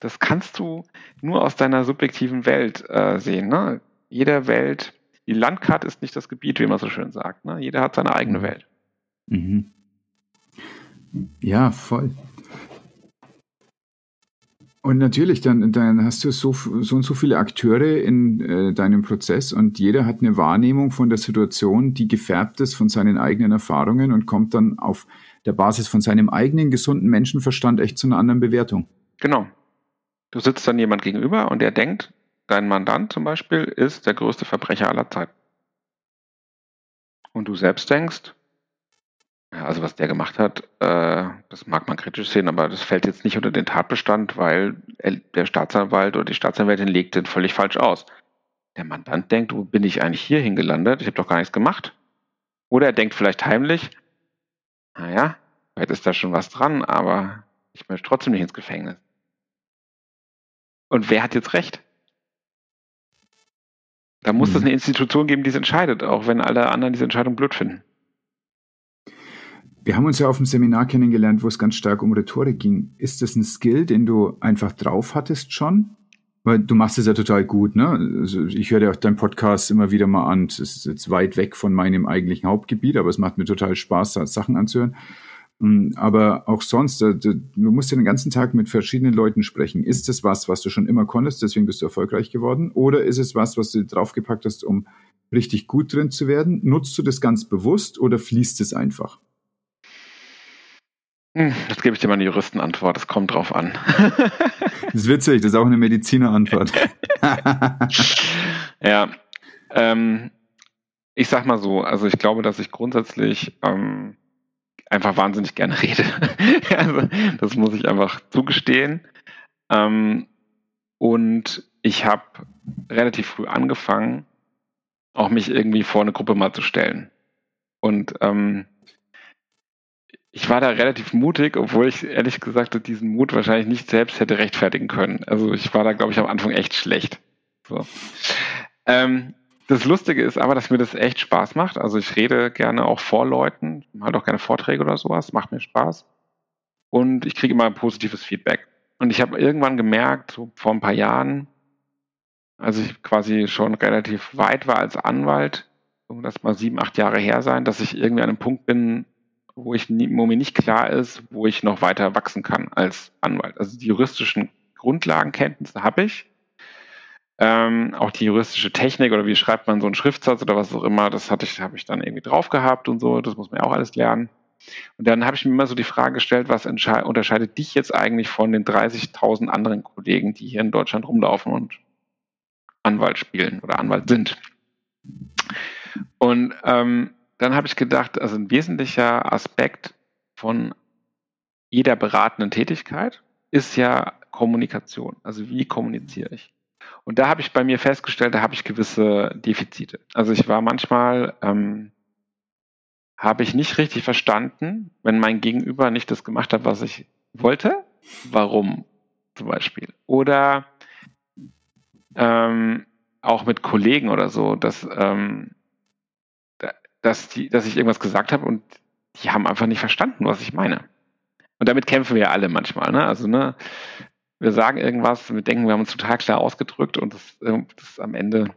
A: das kannst du nur aus deiner subjektiven Welt äh, sehen. Ne? Jeder Welt, die Landkarte ist nicht das Gebiet, wie man so schön sagt. Ne? Jeder hat seine eigene mhm. Welt. Mhm.
B: Ja, voll. Und natürlich, dann, dann hast du so, so und so viele Akteure in äh, deinem Prozess und jeder hat eine Wahrnehmung von der Situation, die gefärbt ist von seinen eigenen Erfahrungen und kommt dann auf der Basis von seinem eigenen gesunden Menschenverstand echt zu einer anderen Bewertung.
A: Genau. Du sitzt dann jemand gegenüber und der denkt, dein Mandant zum Beispiel ist der größte Verbrecher aller Zeiten. Und du selbst denkst, ja, also was der gemacht hat, äh, das mag man kritisch sehen, aber das fällt jetzt nicht unter den Tatbestand, weil der Staatsanwalt oder die Staatsanwältin legt den völlig falsch aus. Der Mandant denkt, wo bin ich eigentlich hier hingelandet? Ich habe doch gar nichts gemacht. Oder er denkt vielleicht heimlich, naja, vielleicht ist da schon was dran, aber ich möchte trotzdem nicht ins Gefängnis. Und wer hat jetzt recht? Da muss es eine Institution geben, die es entscheidet, auch wenn alle anderen diese Entscheidung blöd finden.
B: Wir haben uns ja auf dem Seminar kennengelernt, wo es ganz stark um Rhetorik ging. Ist das ein Skill, den du einfach drauf hattest schon? Weil du machst es ja total gut, ne? Also ich höre ja auch deinen Podcast immer wieder mal an. Es ist jetzt weit weg von meinem eigentlichen Hauptgebiet, aber es macht mir total Spaß, da Sachen anzuhören. Mm, aber auch sonst, äh, du musst ja den ganzen Tag mit verschiedenen Leuten sprechen. Ist es was, was du schon immer konntest, deswegen bist du erfolgreich geworden? Oder ist es was, was du draufgepackt hast, um richtig gut drin zu werden? Nutzt du das ganz bewusst oder fließt es einfach?
A: Hm, das gebe ich dir mal eine Juristenantwort, das kommt drauf an.
B: das ist witzig, das ist auch eine Medizinerantwort.
A: ja, ähm, ich sag mal so, also ich glaube, dass ich grundsätzlich ähm, einfach wahnsinnig gerne rede. also, das muss ich einfach zugestehen. Ähm, und ich habe relativ früh angefangen, auch mich irgendwie vor eine Gruppe mal zu stellen. Und ähm, ich war da relativ mutig, obwohl ich ehrlich gesagt diesen Mut wahrscheinlich nicht selbst hätte rechtfertigen können. Also ich war da, glaube ich, am Anfang echt schlecht. So. Ähm, das Lustige ist aber, dass mir das echt Spaß macht. Also ich rede gerne auch vor Leuten, halt auch gerne Vorträge oder sowas, macht mir Spaß. Und ich kriege immer positives Feedback. Und ich habe irgendwann gemerkt, so vor ein paar Jahren, als ich quasi schon relativ weit war als Anwalt, das mal sieben, acht Jahre her sein, dass ich irgendwie an einem Punkt bin, wo ich wo mir nicht klar ist, wo ich noch weiter wachsen kann als Anwalt. Also die juristischen Grundlagenkenntnisse habe ich, ähm, auch die juristische Technik oder wie schreibt man so einen Schriftsatz oder was auch immer, das hatte ich, habe ich dann irgendwie drauf gehabt und so, das muss man ja auch alles lernen. Und dann habe ich mir immer so die Frage gestellt, was unterscheidet dich jetzt eigentlich von den 30.000 anderen Kollegen, die hier in Deutschland rumlaufen und Anwalt spielen oder Anwalt sind? Und ähm, dann habe ich gedacht, also ein wesentlicher Aspekt von jeder beratenden Tätigkeit ist ja Kommunikation. Also wie kommuniziere ich? Und da habe ich bei mir festgestellt, da habe ich gewisse Defizite. Also ich war manchmal, ähm, habe ich nicht richtig verstanden, wenn mein Gegenüber nicht das gemacht hat, was ich wollte. Warum zum Beispiel? Oder ähm, auch mit Kollegen oder so, dass, ähm, dass, die, dass ich irgendwas gesagt habe und die haben einfach nicht verstanden, was ich meine. Und damit kämpfen wir ja alle manchmal. Ne? Also ne, wir sagen irgendwas, wir denken, wir haben uns total klar ausgedrückt und das, äh, das am Ende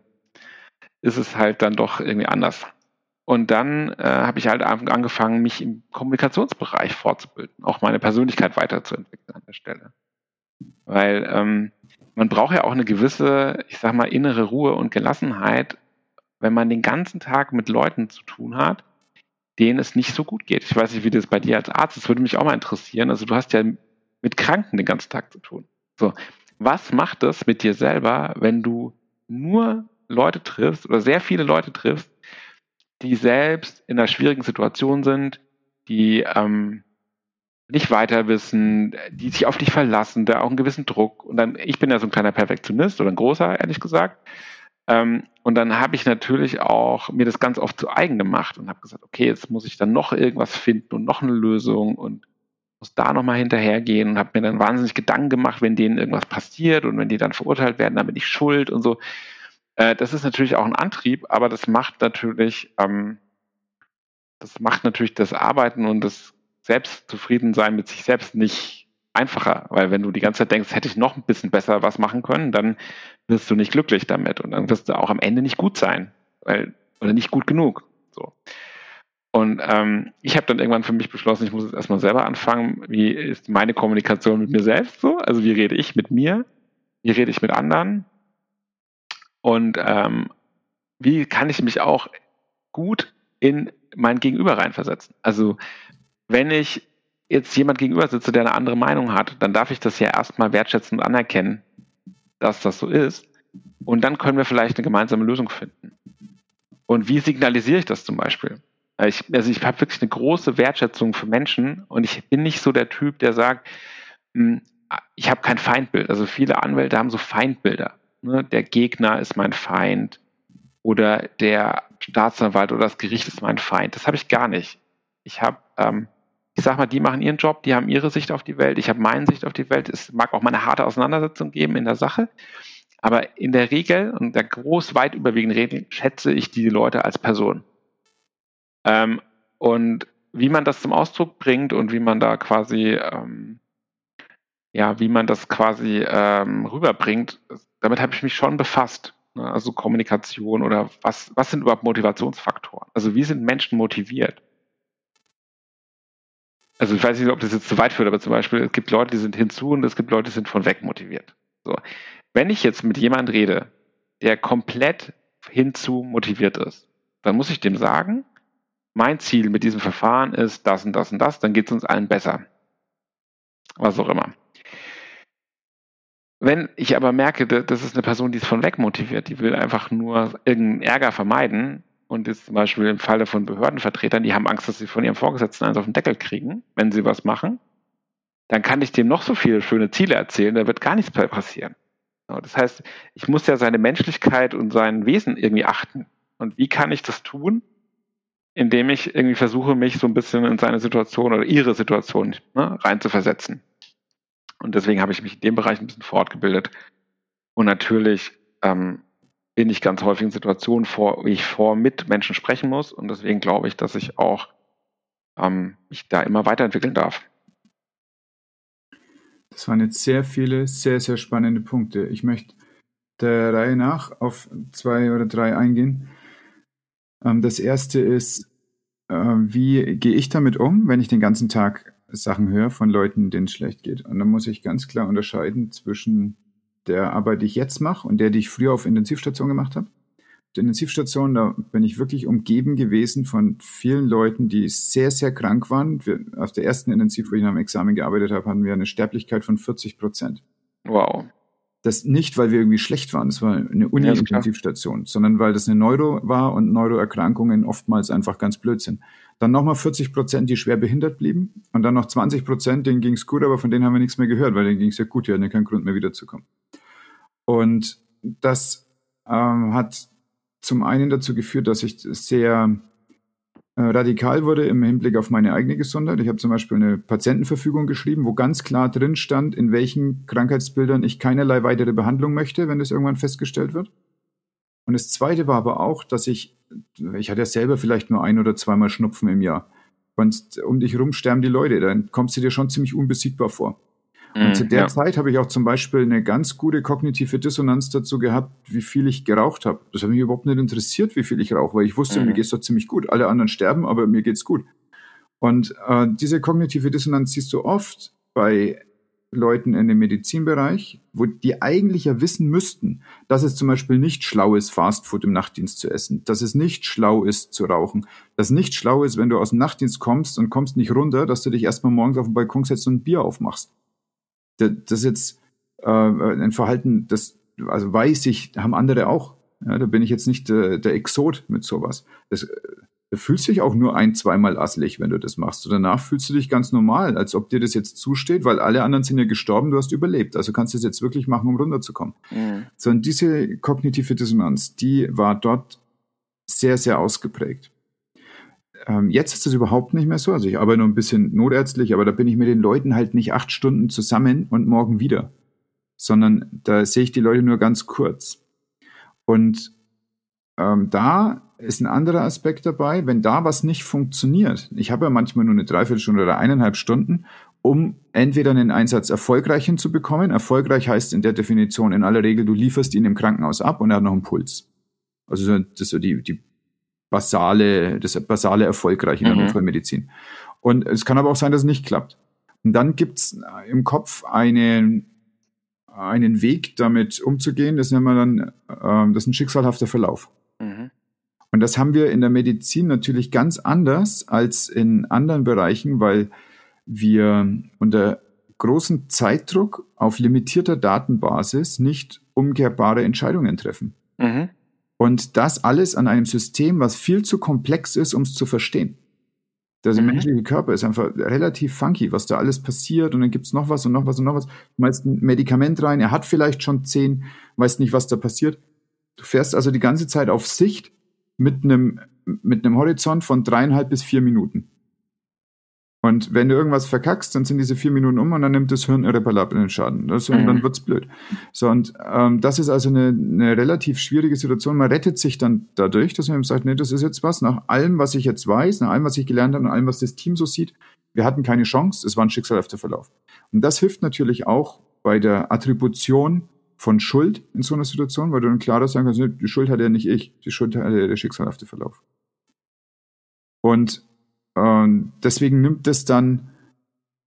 A: ist es halt dann doch irgendwie anders. Und dann äh, habe ich halt angefangen, mich im Kommunikationsbereich fortzubilden, auch meine Persönlichkeit weiterzuentwickeln an der Stelle. Weil ähm, man braucht ja auch eine gewisse, ich sag mal, innere Ruhe und Gelassenheit, wenn man den ganzen Tag mit Leuten zu tun hat, denen es nicht so gut geht. Ich weiß nicht, wie das bei dir als Arzt ist, würde mich auch mal interessieren. Also du hast ja mit Kranken den ganzen Tag zu tun. So, was macht das mit dir selber, wenn du nur Leute triffst oder sehr viele Leute triffst, die selbst in einer schwierigen Situation sind, die ähm, nicht weiter wissen, die sich auf dich verlassen, da auch einen gewissen Druck. Und dann, ich bin ja so ein kleiner Perfektionist oder ein großer, ehrlich gesagt. Ähm, und dann habe ich natürlich auch mir das ganz oft zu eigen gemacht und habe gesagt, okay, jetzt muss ich dann noch irgendwas finden und noch eine Lösung und muss da nochmal hinterhergehen und habe mir dann wahnsinnig Gedanken gemacht, wenn denen irgendwas passiert und wenn die dann verurteilt werden, dann bin ich schuld und so. Äh, das ist natürlich auch ein Antrieb, aber das macht natürlich, ähm, das macht natürlich das Arbeiten und das Selbstzufriedensein mit sich selbst nicht einfacher, weil wenn du die ganze Zeit denkst, hätte ich noch ein bisschen besser was machen können, dann wirst du nicht glücklich damit und dann wirst du auch am Ende nicht gut sein, weil oder nicht gut genug. So. Und ähm, ich habe dann irgendwann für mich beschlossen, ich muss jetzt erstmal selber anfangen, wie ist meine Kommunikation mit mir selbst so? Also wie rede ich mit mir? Wie rede ich mit anderen? Und ähm, wie kann ich mich auch gut in mein Gegenüber reinversetzen? Also wenn ich jetzt jemand gegenüber sitze, der eine andere Meinung hat, dann darf ich das ja erstmal wertschätzen und anerkennen, dass das so ist. Und dann können wir vielleicht eine gemeinsame Lösung finden. Und wie signalisiere ich das zum Beispiel? Äh, ich, also ich habe wirklich eine große Wertschätzung für Menschen und ich bin nicht so der Typ, der sagt, hm, ich habe kein Feindbild. Also viele Anwälte haben so Feindbilder. Ne? Der Gegner ist mein Feind oder der Staatsanwalt oder das Gericht ist mein Feind. Das habe ich gar nicht. Ich habe, ähm, ich sag mal, die machen ihren Job, die haben ihre Sicht auf die Welt, ich habe meine Sicht auf die Welt. Es mag auch mal eine harte Auseinandersetzung geben in der Sache, Aber in der Regel und der groß weit überwiegenden Regel schätze ich die Leute als Person. Ähm, und wie man das zum Ausdruck bringt und wie man da quasi, ähm, ja, wie man das quasi ähm, rüberbringt, damit habe ich mich schon befasst. Ne? Also Kommunikation oder was, was sind überhaupt Motivationsfaktoren? Also wie sind Menschen motiviert? Also ich weiß nicht, ob das jetzt zu weit führt, aber zum Beispiel, es gibt Leute, die sind hinzu und es gibt Leute, die sind von weg motiviert. So. Wenn ich jetzt mit jemandem rede, der komplett hinzu motiviert ist, dann muss ich dem sagen, mein Ziel mit diesem Verfahren ist das und das und das, dann geht es uns allen besser. Was auch immer. Wenn ich aber merke, das ist eine Person, die ist von weg motiviert, die will einfach nur irgendeinen Ärger vermeiden und ist zum Beispiel im Falle von Behördenvertretern, die haben Angst, dass sie von ihrem Vorgesetzten eins auf den Deckel kriegen, wenn sie was machen, dann kann ich dem noch so viele schöne Ziele erzählen, da wird gar nichts passieren. Das heißt, ich muss ja seine Menschlichkeit und sein Wesen irgendwie achten. Und wie kann ich das tun? Indem ich irgendwie versuche, mich so ein bisschen in seine Situation oder ihre Situation ne, reinzuversetzen. Und deswegen habe ich mich in dem Bereich ein bisschen fortgebildet. Und natürlich ähm, bin ich ganz häufig in Situationen, vor, wie ich vor mit Menschen sprechen muss. Und deswegen glaube ich, dass ich auch ähm, mich da immer weiterentwickeln darf.
B: Das waren jetzt sehr viele, sehr, sehr spannende Punkte. Ich möchte der Reihe nach auf zwei oder drei eingehen. Ähm, das erste ist, wie gehe ich damit um, wenn ich den ganzen Tag Sachen höre von Leuten, denen es schlecht geht? Und dann muss ich ganz klar unterscheiden zwischen der Arbeit, die ich jetzt mache und der, die ich früher auf Intensivstation gemacht habe der Intensivstation, da bin ich wirklich umgeben gewesen von vielen Leuten, die sehr, sehr krank waren. Wir, auf der ersten Intensiv, wo ich nach dem Examen gearbeitet habe, hatten wir eine Sterblichkeit von 40 Prozent.
A: Wow.
B: Das nicht, weil wir irgendwie schlecht waren, das war eine Uni-Intensivstation, ja, sondern weil das eine Neuro war und Neuroerkrankungen oftmals einfach ganz blöd sind. Dann nochmal 40 Prozent, die schwer behindert blieben und dann noch 20 Prozent, denen ging es gut, aber von denen haben wir nichts mehr gehört, weil denen ging es ja gut, die hatten ja keinen Grund mehr wiederzukommen. Und das ähm, hat zum einen dazu geführt, dass ich sehr radikal wurde im Hinblick auf meine eigene Gesundheit. Ich habe zum Beispiel eine Patientenverfügung geschrieben, wo ganz klar drin stand, in welchen Krankheitsbildern ich keinerlei weitere Behandlung möchte, wenn das irgendwann festgestellt wird. Und das Zweite war aber auch, dass ich, ich hatte ja selber vielleicht nur ein oder zweimal Schnupfen im Jahr. Und um dich rum sterben die Leute, dann kommst du dir schon ziemlich unbesiegbar vor. Und zu mhm, der ja. Zeit habe ich auch zum Beispiel eine ganz gute kognitive Dissonanz dazu gehabt, wie viel ich geraucht habe. Das hat mich überhaupt nicht interessiert, wie viel ich rauche, weil ich wusste, mhm. mir geht es doch ziemlich gut. Alle anderen sterben, aber mir geht's gut. Und äh, diese kognitive Dissonanz siehst du oft bei Leuten in dem Medizinbereich, wo die eigentlich ja wissen müssten, dass es zum Beispiel nicht schlau ist, Fastfood im Nachtdienst zu essen, dass es nicht schlau ist zu rauchen, dass es nicht schlau ist, wenn du aus dem Nachtdienst kommst und kommst nicht runter, dass du dich erstmal morgens auf den Balkon setzt und ein Bier aufmachst das ist jetzt äh, ein Verhalten, das, also weiß ich, haben andere auch. Ja, da bin ich jetzt nicht äh, der Exot mit sowas. Das, äh, du fühlst dich auch nur ein, zweimal asselig, wenn du das machst. Und danach fühlst du dich ganz normal, als ob dir das jetzt zusteht, weil alle anderen sind ja gestorben, du hast überlebt. Also kannst du es jetzt wirklich machen, um runterzukommen. Mhm. So, und diese kognitive Dissonanz, die war dort sehr, sehr ausgeprägt. Ähm, jetzt ist das überhaupt nicht mehr so. Also ich arbeite nur ein bisschen notärztlich, aber da bin ich mit den Leuten halt nicht acht Stunden zusammen und morgen wieder, sondern da sehe ich die Leute nur ganz kurz. Und ähm, da ist ein anderer Aspekt dabei, wenn da was nicht funktioniert. Ich habe ja manchmal nur eine Dreiviertelstunde oder eineinhalb Stunden, um entweder einen Einsatz erfolgreich hinzubekommen. Erfolgreich heißt in der Definition in aller Regel, du lieferst ihn im Krankenhaus ab und er hat noch einen Puls. Also das ist so die, die basale, das basale erfolgreich in der mhm. Notfallmedizin. Und es kann aber auch sein, dass es nicht klappt. Und dann gibt's im Kopf einen, einen Weg, damit umzugehen. Das nennen wir dann, äh, das ist ein schicksalhafter Verlauf. Mhm. Und das haben wir in der Medizin natürlich ganz anders als in anderen Bereichen, weil wir unter großen Zeitdruck auf limitierter Datenbasis nicht umkehrbare Entscheidungen treffen. Mhm. Und das alles an einem System, was viel zu komplex ist, um es zu verstehen. Der mhm. menschliche Körper ist einfach relativ funky, was da alles passiert und dann gibt's noch was und noch was und noch was. Du meinst ein Medikament rein, er hat vielleicht schon zehn, weißt nicht, was da passiert. Du fährst also die ganze Zeit auf Sicht mit einem, mit einem Horizont von dreieinhalb bis vier Minuten. Und wenn du irgendwas verkackst, dann sind diese vier Minuten um und dann nimmt das Hirn irreparablen Schaden. Das, und mhm. dann wird's blöd. So, und ähm, das ist also eine, eine relativ schwierige Situation. Man rettet sich dann dadurch, dass man eben sagt, nee, das ist jetzt was, nach allem, was ich jetzt weiß, nach allem, was ich gelernt habe, nach allem, was das Team so sieht, wir hatten keine Chance, es war ein schicksalhafter Verlauf. Und das hilft natürlich auch bei der Attribution von Schuld in so einer Situation, weil du dann klarer sagen kannst, die Schuld hatte ja nicht ich, die Schuld hatte der schicksalhafte Verlauf. Und und deswegen nimmt es dann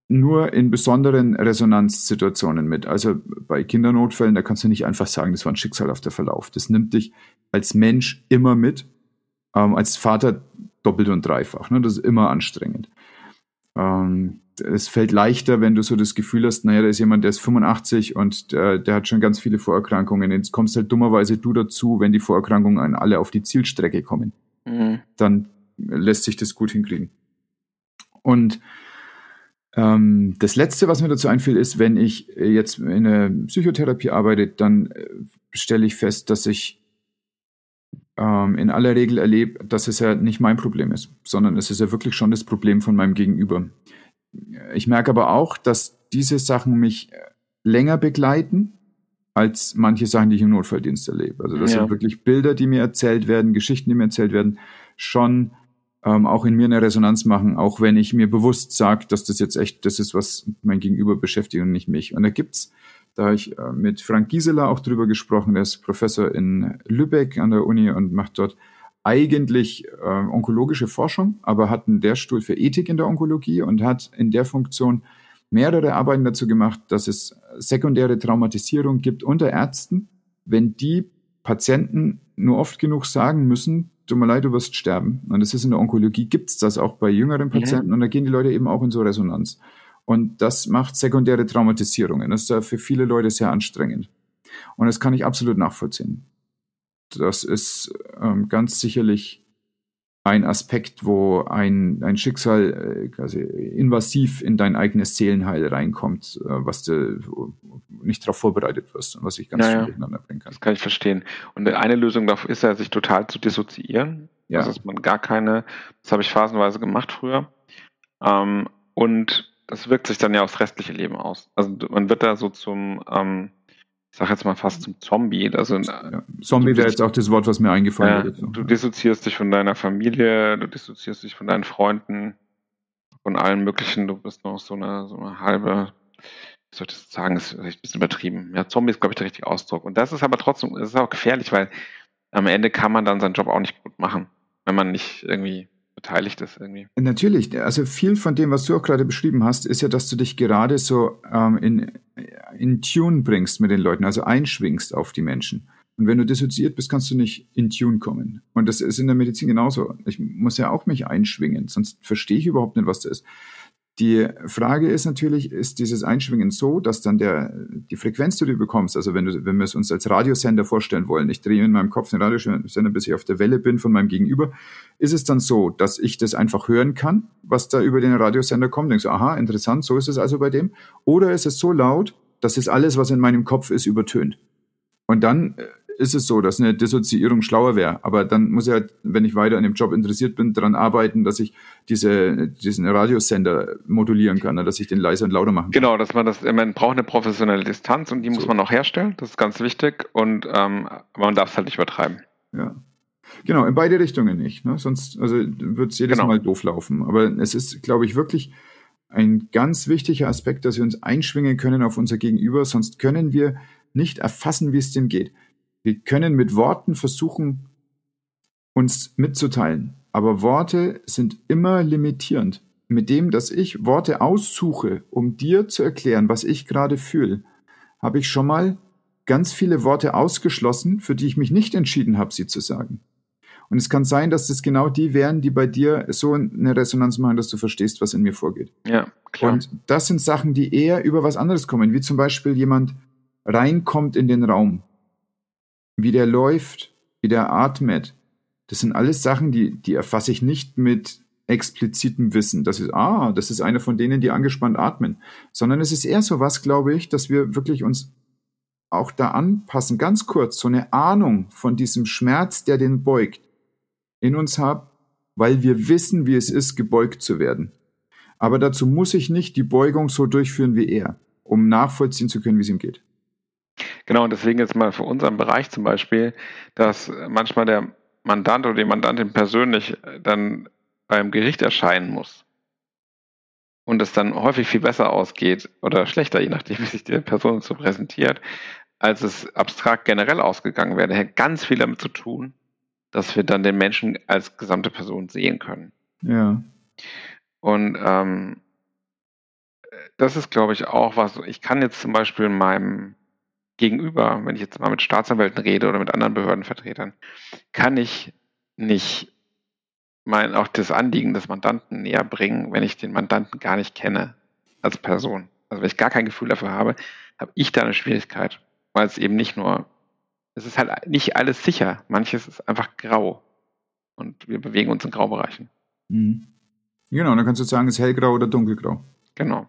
B: nur in besonderen Resonanzsituationen mit. Also bei Kindernotfällen, da kannst du nicht einfach sagen, das war ein schicksalhafter Verlauf. Das nimmt dich als Mensch immer mit, ähm, als Vater doppelt und dreifach. Ne? Das ist immer anstrengend. Ähm, es fällt leichter, wenn du so das Gefühl hast, naja, da ist jemand, der ist 85 und der, der hat schon ganz viele Vorerkrankungen. Jetzt kommst halt dummerweise du dazu, wenn die Vorerkrankungen alle auf die Zielstrecke kommen. Mhm. Dann lässt sich das gut hinkriegen. Und ähm, das Letzte, was mir dazu einfällt, ist, wenn ich jetzt in der Psychotherapie arbeite, dann äh, stelle ich fest, dass ich ähm, in aller Regel erlebe, dass es ja nicht mein Problem ist, sondern es ist ja wirklich schon das Problem von meinem Gegenüber. Ich merke aber auch, dass diese Sachen mich länger begleiten als manche Sachen, die ich im Notfalldienst erlebe. Also das ja. sind wirklich Bilder, die mir erzählt werden, Geschichten, die mir erzählt werden, schon ähm, auch in mir eine Resonanz machen, auch wenn ich mir bewusst sage, dass das jetzt echt das ist, was mein Gegenüber beschäftigt und nicht mich. Und da gibt's, da habe ich äh, mit Frank Gieseler auch drüber gesprochen, der ist Professor in Lübeck an der Uni und macht dort eigentlich äh, onkologische Forschung, aber hat einen Lehrstuhl für Ethik in der Onkologie und hat in der Funktion mehrere Arbeiten dazu gemacht, dass es sekundäre Traumatisierung gibt unter Ärzten, wenn die Patienten nur oft genug sagen müssen, tut mir leid, du wirst sterben. Und das ist in der Onkologie, gibt's das auch bei jüngeren Patienten mhm. und da gehen die Leute eben auch in so Resonanz. Und das macht sekundäre Traumatisierungen. Das ist für viele Leute sehr anstrengend. Und das kann ich absolut nachvollziehen. Das ist ähm, ganz sicherlich ein Aspekt, wo ein, ein Schicksal äh, quasi invasiv in dein eigenes Seelenheil reinkommt, äh, was du nicht darauf vorbereitet wirst und was sich ganz
A: ja, schön durcheinander bringen kann. Das kann ich verstehen. Und eine Lösung dafür ist ja, sich total zu dissoziieren. Ja. Also, dass man gar keine, das habe ich phasenweise gemacht früher. Ähm, und das wirkt sich dann ja aufs restliche Leben aus. Also man wird da so zum, ähm, ich sag jetzt mal fast zum Zombie. Also, ja,
B: Zombie wäre jetzt auch das Wort, was mir eingefallen
A: ja, ist. Du dissoziierst dich von deiner Familie, du dissoziierst dich von deinen Freunden, von allen möglichen. Du bist noch so eine, so eine halbe, wie soll ich das sagen, ist ein bisschen übertrieben. Ja, Zombie ist, glaube ich, der richtige Ausdruck. Und das ist aber trotzdem, das ist auch gefährlich, weil am Ende kann man dann seinen Job auch nicht gut machen, wenn man nicht irgendwie beteiligt ist irgendwie.
B: Natürlich, also viel von dem, was du auch gerade beschrieben hast, ist ja, dass du dich gerade so ähm, in, in Tune bringst mit den Leuten, also einschwingst auf die Menschen. Und wenn du dissoziiert bist, kannst du nicht in Tune kommen. Und das ist in der Medizin genauso. Ich muss ja auch mich einschwingen, sonst verstehe ich überhaupt nicht, was das ist. Die Frage ist natürlich, ist dieses Einschwingen so, dass dann der, die Frequenz, die du bekommst, also wenn, du, wenn wir es uns als Radiosender vorstellen wollen, ich drehe in meinem Kopf den Radiosender, bis ich auf der Welle bin von meinem Gegenüber, ist es dann so, dass ich das einfach hören kann, was da über den Radiosender kommt, denkst du, aha, interessant, so ist es also bei dem, oder ist es so laut, dass es alles, was in meinem Kopf ist, übertönt. Und dann äh, ist es so, dass eine Dissoziierung schlauer wäre. Aber dann muss ich halt, wenn ich weiter an dem Job interessiert bin, daran arbeiten, dass ich diese, diesen Radiosender modulieren kann, ne, dass ich den leiser und lauter machen kann.
A: Genau, dass man das, man braucht eine professionelle Distanz und die so. muss man auch herstellen. Das ist ganz wichtig. Und ähm, man darf es halt nicht übertreiben.
B: Ja. Genau, in beide Richtungen nicht. Ne? Sonst also wird es jedes genau. Mal doof laufen. Aber es ist, glaube ich, wirklich ein ganz wichtiger Aspekt, dass wir uns einschwingen können auf unser Gegenüber, sonst können wir nicht erfassen, wie es dem geht. Wir können mit Worten versuchen, uns mitzuteilen, aber Worte sind immer limitierend. Mit dem, dass ich Worte aussuche, um dir zu erklären, was ich gerade fühle, habe ich schon mal ganz viele Worte ausgeschlossen, für die ich mich nicht entschieden habe, sie zu sagen. Und es kann sein, dass das genau die wären, die bei dir so eine Resonanz machen, dass du verstehst, was in mir vorgeht.
A: Ja, klar.
B: Und das sind Sachen, die eher über was anderes kommen, wie zum Beispiel jemand reinkommt in den Raum wie der läuft, wie der atmet. Das sind alles Sachen, die, die erfasse ich nicht mit explizitem Wissen. Das ist, ah, das ist einer von denen, die angespannt atmen. Sondern es ist eher so was, glaube ich, dass wir wirklich uns auch da anpassen, ganz kurz, so eine Ahnung von diesem Schmerz, der den beugt, in uns haben, weil wir wissen, wie es ist, gebeugt zu werden. Aber dazu muss ich nicht die Beugung so durchführen wie er, um nachvollziehen zu können, wie es ihm geht.
A: Genau, und deswegen jetzt mal für unseren Bereich zum Beispiel, dass manchmal der Mandant oder die Mandantin persönlich dann beim Gericht erscheinen muss und es dann häufig viel besser ausgeht oder schlechter, je nachdem, wie sich die Person so präsentiert, als es abstrakt generell ausgegangen wäre, hat ganz viel damit zu tun, dass wir dann den Menschen als gesamte Person sehen können.
B: Ja.
A: Und ähm, das ist, glaube ich, auch was, ich kann jetzt zum Beispiel meinem Gegenüber, wenn ich jetzt mal mit Staatsanwälten rede oder mit anderen Behördenvertretern, kann ich nicht mein, auch das Anliegen des Mandanten näher bringen, wenn ich den Mandanten gar nicht kenne als Person. Also wenn ich gar kein Gefühl dafür habe, habe ich da eine Schwierigkeit, weil es eben nicht nur, es ist halt nicht alles sicher. Manches ist einfach grau. Und wir bewegen uns in Graubereichen.
B: Mhm. Genau, dann kannst du sagen, es ist hellgrau oder dunkelgrau.
A: Genau.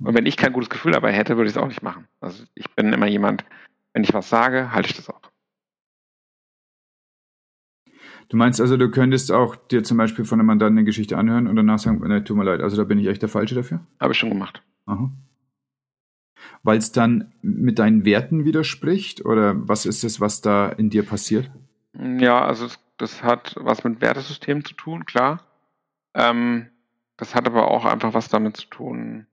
A: Und wenn ich kein gutes Gefühl dabei hätte, würde ich es auch nicht machen. Also ich bin immer jemand, wenn ich was sage, halte ich das auch.
B: Du meinst also, du könntest auch dir zum Beispiel von einem Mandanten eine Geschichte anhören und danach sagen, ne, tut mir leid, also da bin ich echt der Falsche dafür?
A: Habe ich schon gemacht.
B: Aha. Weil es dann mit deinen Werten widerspricht oder was ist es, was da in dir passiert?
A: Ja, also das hat was mit Wertesystemen zu tun, klar. Ähm, das hat aber auch einfach was damit zu tun.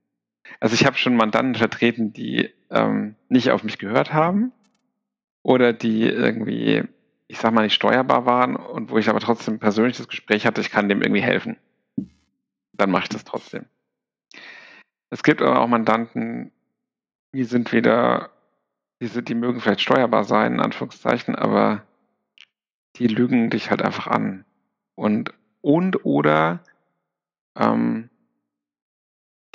A: Also ich habe schon Mandanten vertreten, die ähm, nicht auf mich gehört haben oder die irgendwie ich sag mal, nicht steuerbar waren und wo ich aber trotzdem persönlich das Gespräch hatte, ich kann dem irgendwie helfen. Dann mache ich das trotzdem. Es gibt aber auch Mandanten, die sind wieder, die, sind, die mögen vielleicht steuerbar sein, in Anführungszeichen, aber die lügen dich halt einfach an. Und, und oder ähm,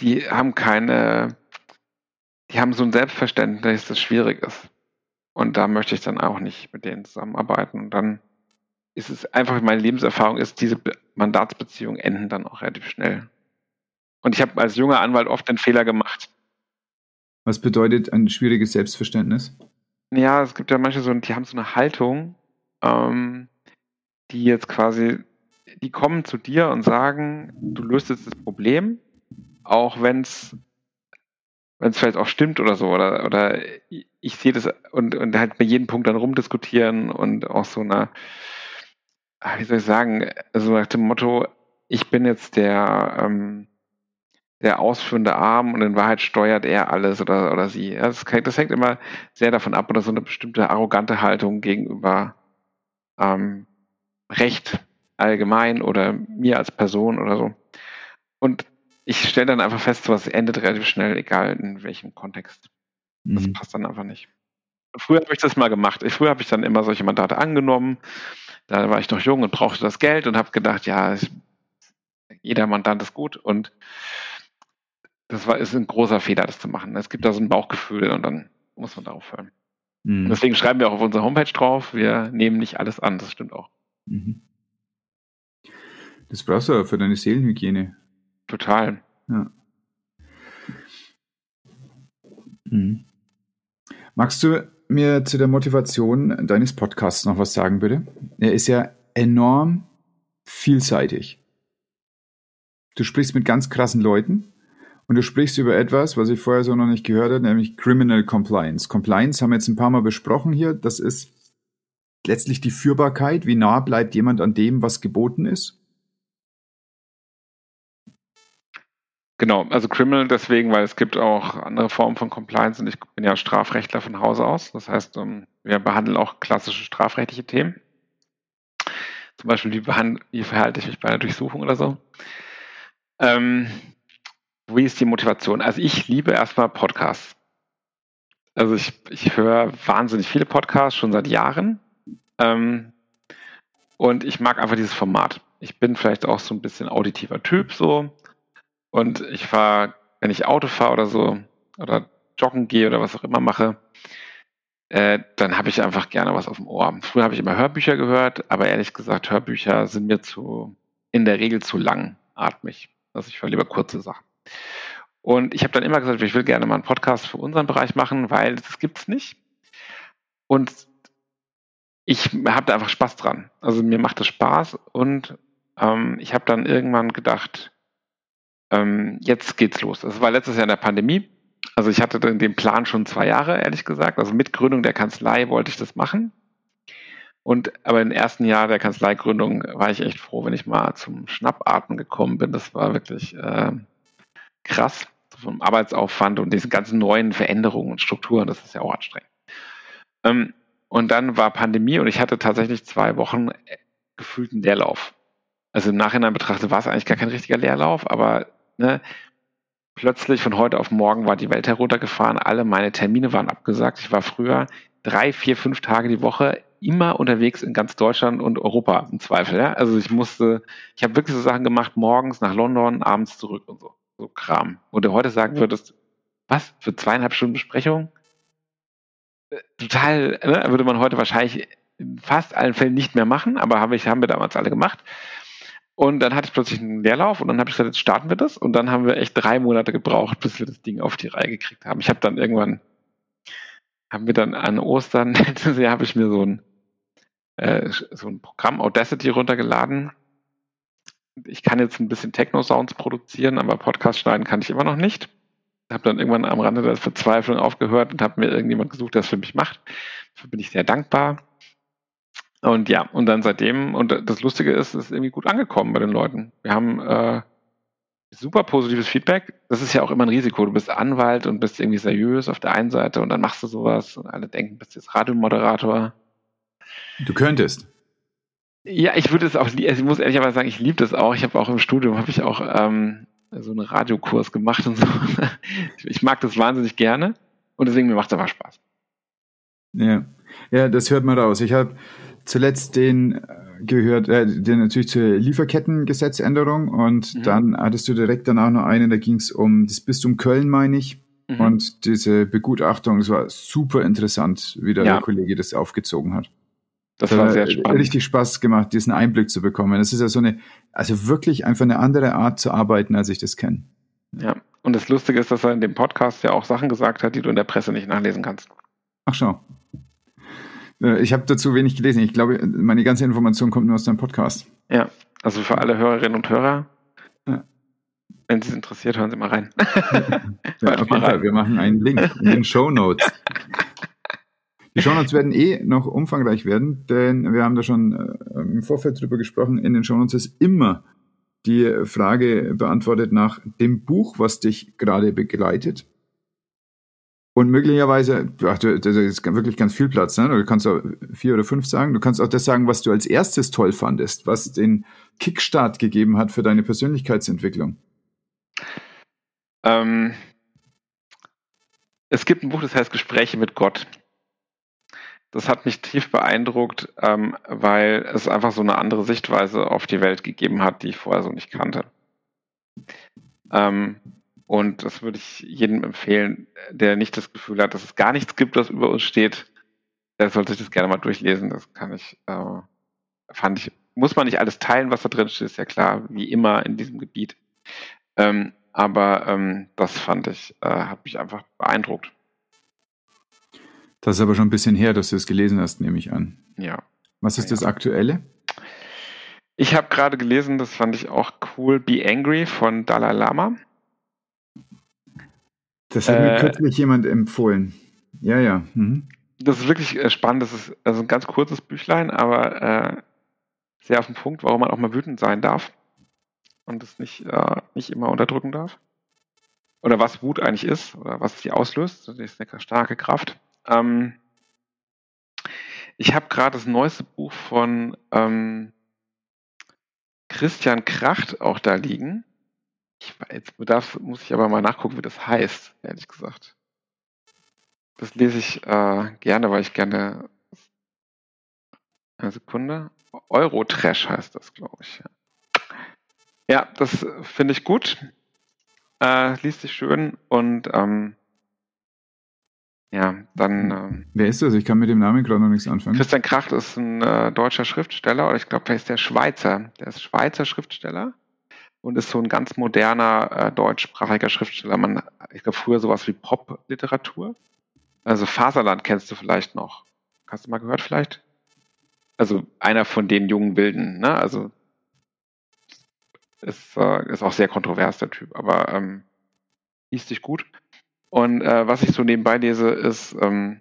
A: die haben keine, die haben so ein Selbstverständnis, das schwierig ist. Und da möchte ich dann auch nicht mit denen zusammenarbeiten. Und dann ist es einfach, meine Lebenserfahrung ist, diese Mandatsbeziehungen enden dann auch relativ schnell. Und ich habe als junger Anwalt oft den Fehler gemacht.
B: Was bedeutet ein schwieriges Selbstverständnis?
A: Ja, es gibt ja manche so, die haben so eine Haltung, ähm, die jetzt quasi, die kommen zu dir und sagen, du löst jetzt das Problem, auch wenn es wenn es vielleicht auch stimmt oder so, oder, oder ich sehe das und, und halt bei jedem Punkt dann rumdiskutieren und auch so eine, ah, wie soll ich sagen, so nach dem Motto, ich bin jetzt der, ähm, der ausführende Arm und in Wahrheit steuert er alles oder, oder sie. Ja, das, das, hängt immer sehr davon ab oder so eine bestimmte arrogante Haltung gegenüber ähm, Recht allgemein oder mir als Person oder so. Und ich stelle dann einfach fest, sowas endet relativ schnell, egal in welchem Kontext. Das mhm. passt dann einfach nicht. Früher habe ich das mal gemacht. Früher habe ich dann immer solche Mandate angenommen. Da war ich noch jung und brauchte das Geld und habe gedacht, ja, ich, jeder Mandant ist gut und das war, ist ein großer Fehler, das zu machen. Es gibt da so ein Bauchgefühl und dann muss man darauf hören. Mhm. Deswegen schreiben wir auch auf unserer Homepage drauf, wir nehmen nicht alles an, das stimmt auch. Mhm.
B: Das brauchst du für deine Seelenhygiene.
A: Total. Ja.
B: Mhm. Magst du mir zu der Motivation deines Podcasts noch was sagen, bitte? Er ist ja enorm vielseitig. Du sprichst mit ganz krassen Leuten und du sprichst über etwas, was ich vorher so noch nicht gehört habe, nämlich Criminal Compliance. Compliance haben wir jetzt ein paar Mal besprochen hier. Das ist letztlich die Führbarkeit. Wie nah bleibt jemand an dem, was geboten ist?
A: Genau, also Criminal deswegen, weil es gibt auch andere Formen von Compliance und ich bin ja Strafrechtler von Hause aus. Das heißt, ähm, wir behandeln auch klassische strafrechtliche Themen. Zum Beispiel, wie, wie verhalte ich mich bei einer Durchsuchung oder so. Ähm, wie ist die Motivation? Also ich liebe erstmal Podcasts. Also ich, ich höre wahnsinnig viele Podcasts, schon seit Jahren. Ähm, und ich mag einfach dieses Format. Ich bin vielleicht auch so ein bisschen auditiver Typ so. Und ich fahre, wenn ich Auto fahre oder so, oder joggen gehe oder was auch immer mache, äh, dann habe ich einfach gerne was auf dem Ohr. Früher habe ich immer Hörbücher gehört, aber ehrlich gesagt, Hörbücher sind mir zu, in der Regel zu langatmig. Also ich höre lieber kurze Sachen. Und ich habe dann immer gesagt, ich will gerne mal einen Podcast für unseren Bereich machen, weil das gibt es nicht. Und ich habe da einfach Spaß dran. Also mir macht das Spaß und ähm, ich habe dann irgendwann gedacht, ähm, jetzt geht's los. Das war letztes Jahr in der Pandemie. Also ich hatte den Plan schon zwei Jahre, ehrlich gesagt. Also mit Gründung der Kanzlei wollte ich das machen. Und aber im ersten Jahr der Kanzleigründung war ich echt froh, wenn ich mal zum Schnappatmen gekommen bin. Das war wirklich äh, krass vom Arbeitsaufwand und diesen ganzen neuen Veränderungen und Strukturen. Das ist ja auch anstrengend. Ähm, und dann war Pandemie und ich hatte tatsächlich zwei Wochen äh, gefühlten Leerlauf. Also im Nachhinein betrachtet war es eigentlich gar kein richtiger Leerlauf, aber ne, plötzlich von heute auf morgen war die Welt heruntergefahren. Alle meine Termine waren abgesagt. Ich war früher drei, vier, fünf Tage die Woche immer unterwegs in ganz Deutschland und Europa im Zweifel. Ja? Also ich musste, ich habe wirklich so Sachen gemacht, morgens nach London, abends zurück und so. So Kram. Wo du heute sagen würdest, was, für zweieinhalb Stunden Besprechung? Äh, total, ne? würde man heute wahrscheinlich in fast allen Fällen nicht mehr machen, aber habe ich, haben wir damals alle gemacht. Und dann hatte ich plötzlich einen Leerlauf und dann habe ich gesagt, jetzt starten wir das. Und dann haben wir echt drei Monate gebraucht, bis wir das Ding auf die Reihe gekriegt haben. Ich habe dann irgendwann, haben wir dann an Ostern, letztes Jahr habe ich mir so ein äh, so ein Programm Audacity runtergeladen. Ich kann jetzt ein bisschen Techno-Sounds produzieren, aber Podcast schneiden kann ich immer noch nicht. Habe dann irgendwann am Rande der Verzweiflung aufgehört und habe mir irgendjemand gesucht, der es für mich macht. Dafür bin ich sehr dankbar. Und ja, und dann seitdem, und das Lustige ist, es ist irgendwie gut angekommen bei den Leuten. Wir haben äh, super positives Feedback. Das ist ja auch immer ein Risiko. Du bist Anwalt und bist irgendwie seriös auf der einen Seite und dann machst du sowas und alle denken, du bist jetzt Radiomoderator.
B: Du könntest.
A: Ja, ich würde es auch, ich muss ehrlicherweise sagen, ich liebe das auch. Ich habe auch im Studium, habe ich auch ähm, so einen Radiokurs gemacht und so. Ich mag das wahnsinnig gerne und deswegen mir macht es einfach Spaß.
B: Ja. ja, das hört man raus. Ich habe zuletzt den äh, gehört, äh, den natürlich zur Lieferkettengesetzänderung und mhm. dann hattest du direkt danach noch einen, da ging es um das Bistum Köln, meine ich. Mhm. Und diese Begutachtung, es war super interessant, wie da ja. der Kollege das aufgezogen hat. Das, war sehr spannend. Richtig Spaß gemacht, diesen Einblick zu bekommen. Das ist ja so eine, also wirklich einfach eine andere Art zu arbeiten, als ich das kenne.
A: Ja, und das Lustige ist, dass er in dem Podcast ja auch Sachen gesagt hat, die du in der Presse nicht nachlesen kannst.
B: Ach schau. Äh, ich habe dazu wenig gelesen. Ich glaube, meine ganze Information kommt nur aus deinem Podcast.
A: Ja, also für alle Hörerinnen und Hörer, ja. wenn Sie es interessiert, hören Sie mal rein.
B: ja, auf jeden Fall. Wir machen einen Link in den Show Notes. Die Shownotes werden eh noch umfangreich werden, denn wir haben da schon äh, im Vorfeld drüber gesprochen. In den Shownotes ist immer die Frage beantwortet nach dem Buch, was dich gerade begleitet. Und möglicherweise, ach, das ist wirklich ganz viel Platz, ne? Du kannst auch vier oder fünf sagen. Du kannst auch das sagen, was du als erstes toll fandest, was den Kickstart gegeben hat für deine Persönlichkeitsentwicklung.
A: Ähm, es gibt ein Buch, das heißt Gespräche mit Gott. Das hat mich tief beeindruckt, ähm, weil es einfach so eine andere Sichtweise auf die Welt gegeben hat, die ich vorher so nicht kannte. Ähm, und das würde ich jedem empfehlen, der nicht das Gefühl hat, dass es gar nichts gibt, was über uns steht. Der sollte sich das gerne mal durchlesen. Das kann ich, äh, fand ich, muss man nicht alles teilen, was da drin steht, ist ja klar, wie immer in diesem Gebiet. Ähm, aber ähm, das fand ich, äh, hat mich einfach beeindruckt.
B: Das ist aber schon ein bisschen her, dass du es gelesen hast, nehme ich an.
A: Ja.
B: Was ist ja. das Aktuelle?
A: Ich habe gerade gelesen, das fand ich auch cool, Be Angry von Dalai Lama.
B: Das hat äh, mir kürzlich jemand empfohlen. Ja, ja. Mhm.
A: Das ist wirklich äh, spannend. Das ist also ein ganz kurzes Büchlein, aber äh, sehr auf den Punkt, warum man auch mal wütend sein darf und es nicht, äh, nicht immer unterdrücken darf. Oder was Wut eigentlich ist oder was sie auslöst. Das ist eine starke Kraft. Ähm, ich habe gerade das neueste Buch von ähm, Christian Kracht auch da liegen. Ich, jetzt bedarf, muss ich aber mal nachgucken, wie das heißt, ehrlich gesagt. Das lese ich äh, gerne, weil ich gerne. Eine Sekunde. Eurotrash heißt das, glaube ich. Ja, das finde ich gut. Äh, liest sich schön und ähm, ja, dann.
B: Äh, Wer ist das? Ich kann mit dem Namen gerade noch nichts anfangen.
A: Christian Kracht ist ein äh, deutscher Schriftsteller, oder ich glaube, der ist der Schweizer. Der ist Schweizer Schriftsteller und ist so ein ganz moderner äh, deutschsprachiger Schriftsteller. Man, ich glaube, früher sowas wie Pop-Literatur. Also Faserland kennst du vielleicht noch. Hast du mal gehört vielleicht? Also einer von den jungen Wilden, ne? Also ist, äh, ist auch sehr kontrovers, der Typ, aber ähm, liest sich gut. Und äh, was ich so nebenbei lese, ist, ähm,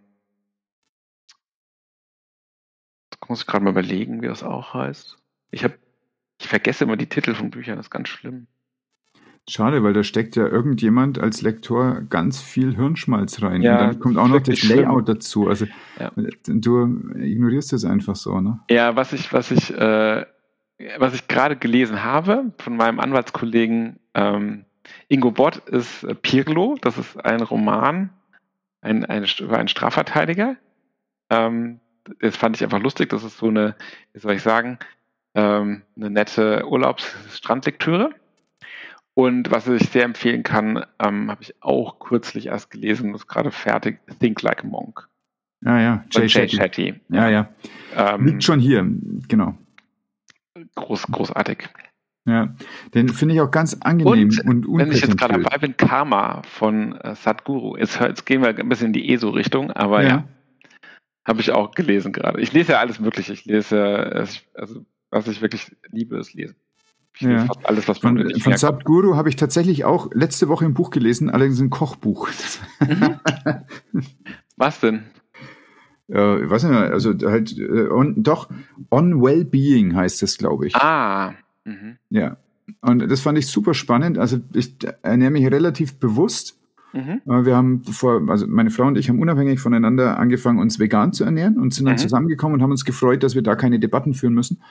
A: muss ich gerade mal überlegen, wie das auch heißt. Ich habe, ich vergesse immer die Titel von Büchern, das ist ganz schlimm.
B: Schade, weil da steckt ja irgendjemand als Lektor ganz viel Hirnschmalz rein. Ja, und dann kommt auch noch das Layout schlimm. dazu. Also ja. du ignorierst das einfach so, ne?
A: Ja, was ich, was ich, äh, was ich gerade gelesen habe von meinem Anwaltskollegen ähm, Ingo Bott ist äh, Pirlo. Das ist ein Roman ein, ein, über einen Strafverteidiger. Ähm, das fand ich einfach lustig. Das ist so eine, wie soll ich sagen, ähm, eine nette Urlaubsstrandlektüre. Und was ich sehr empfehlen kann, ähm, habe ich auch kürzlich erst gelesen, ist gerade fertig, Think Like a Monk.
B: Ah ja,
A: Jay, Jay Shetty.
B: Ja, ja. Ähm, Liegt schon hier, genau.
A: Groß, großartig.
B: Ja, den finde ich auch ganz angenehm und,
A: und Wenn ich jetzt gerade dabei bin, Karma von äh, Sadhguru. Jetzt, jetzt, gehen wir ein bisschen in die ESO-Richtung, aber ja. ja habe ich auch gelesen gerade. Ich lese ja alles Mögliche. Ich lese, also was ich wirklich liebe, ist Lesen.
B: Ja. Fast alles, was man von, von Sadhguru habe ich tatsächlich auch letzte Woche ein Buch gelesen, allerdings ein Kochbuch.
A: Mhm. was denn?
B: Ich weiß nicht, also halt, äh, on, doch, On Wellbeing heißt es, glaube ich.
A: Ah.
B: Mhm. Ja. Und das fand ich super spannend. Also ich ernähre mich relativ bewusst. Mhm. Äh, wir haben vor, also meine Frau und ich haben unabhängig voneinander angefangen, uns vegan zu ernähren und sind dann mhm. zusammengekommen und haben uns gefreut, dass wir da keine Debatten führen müssen.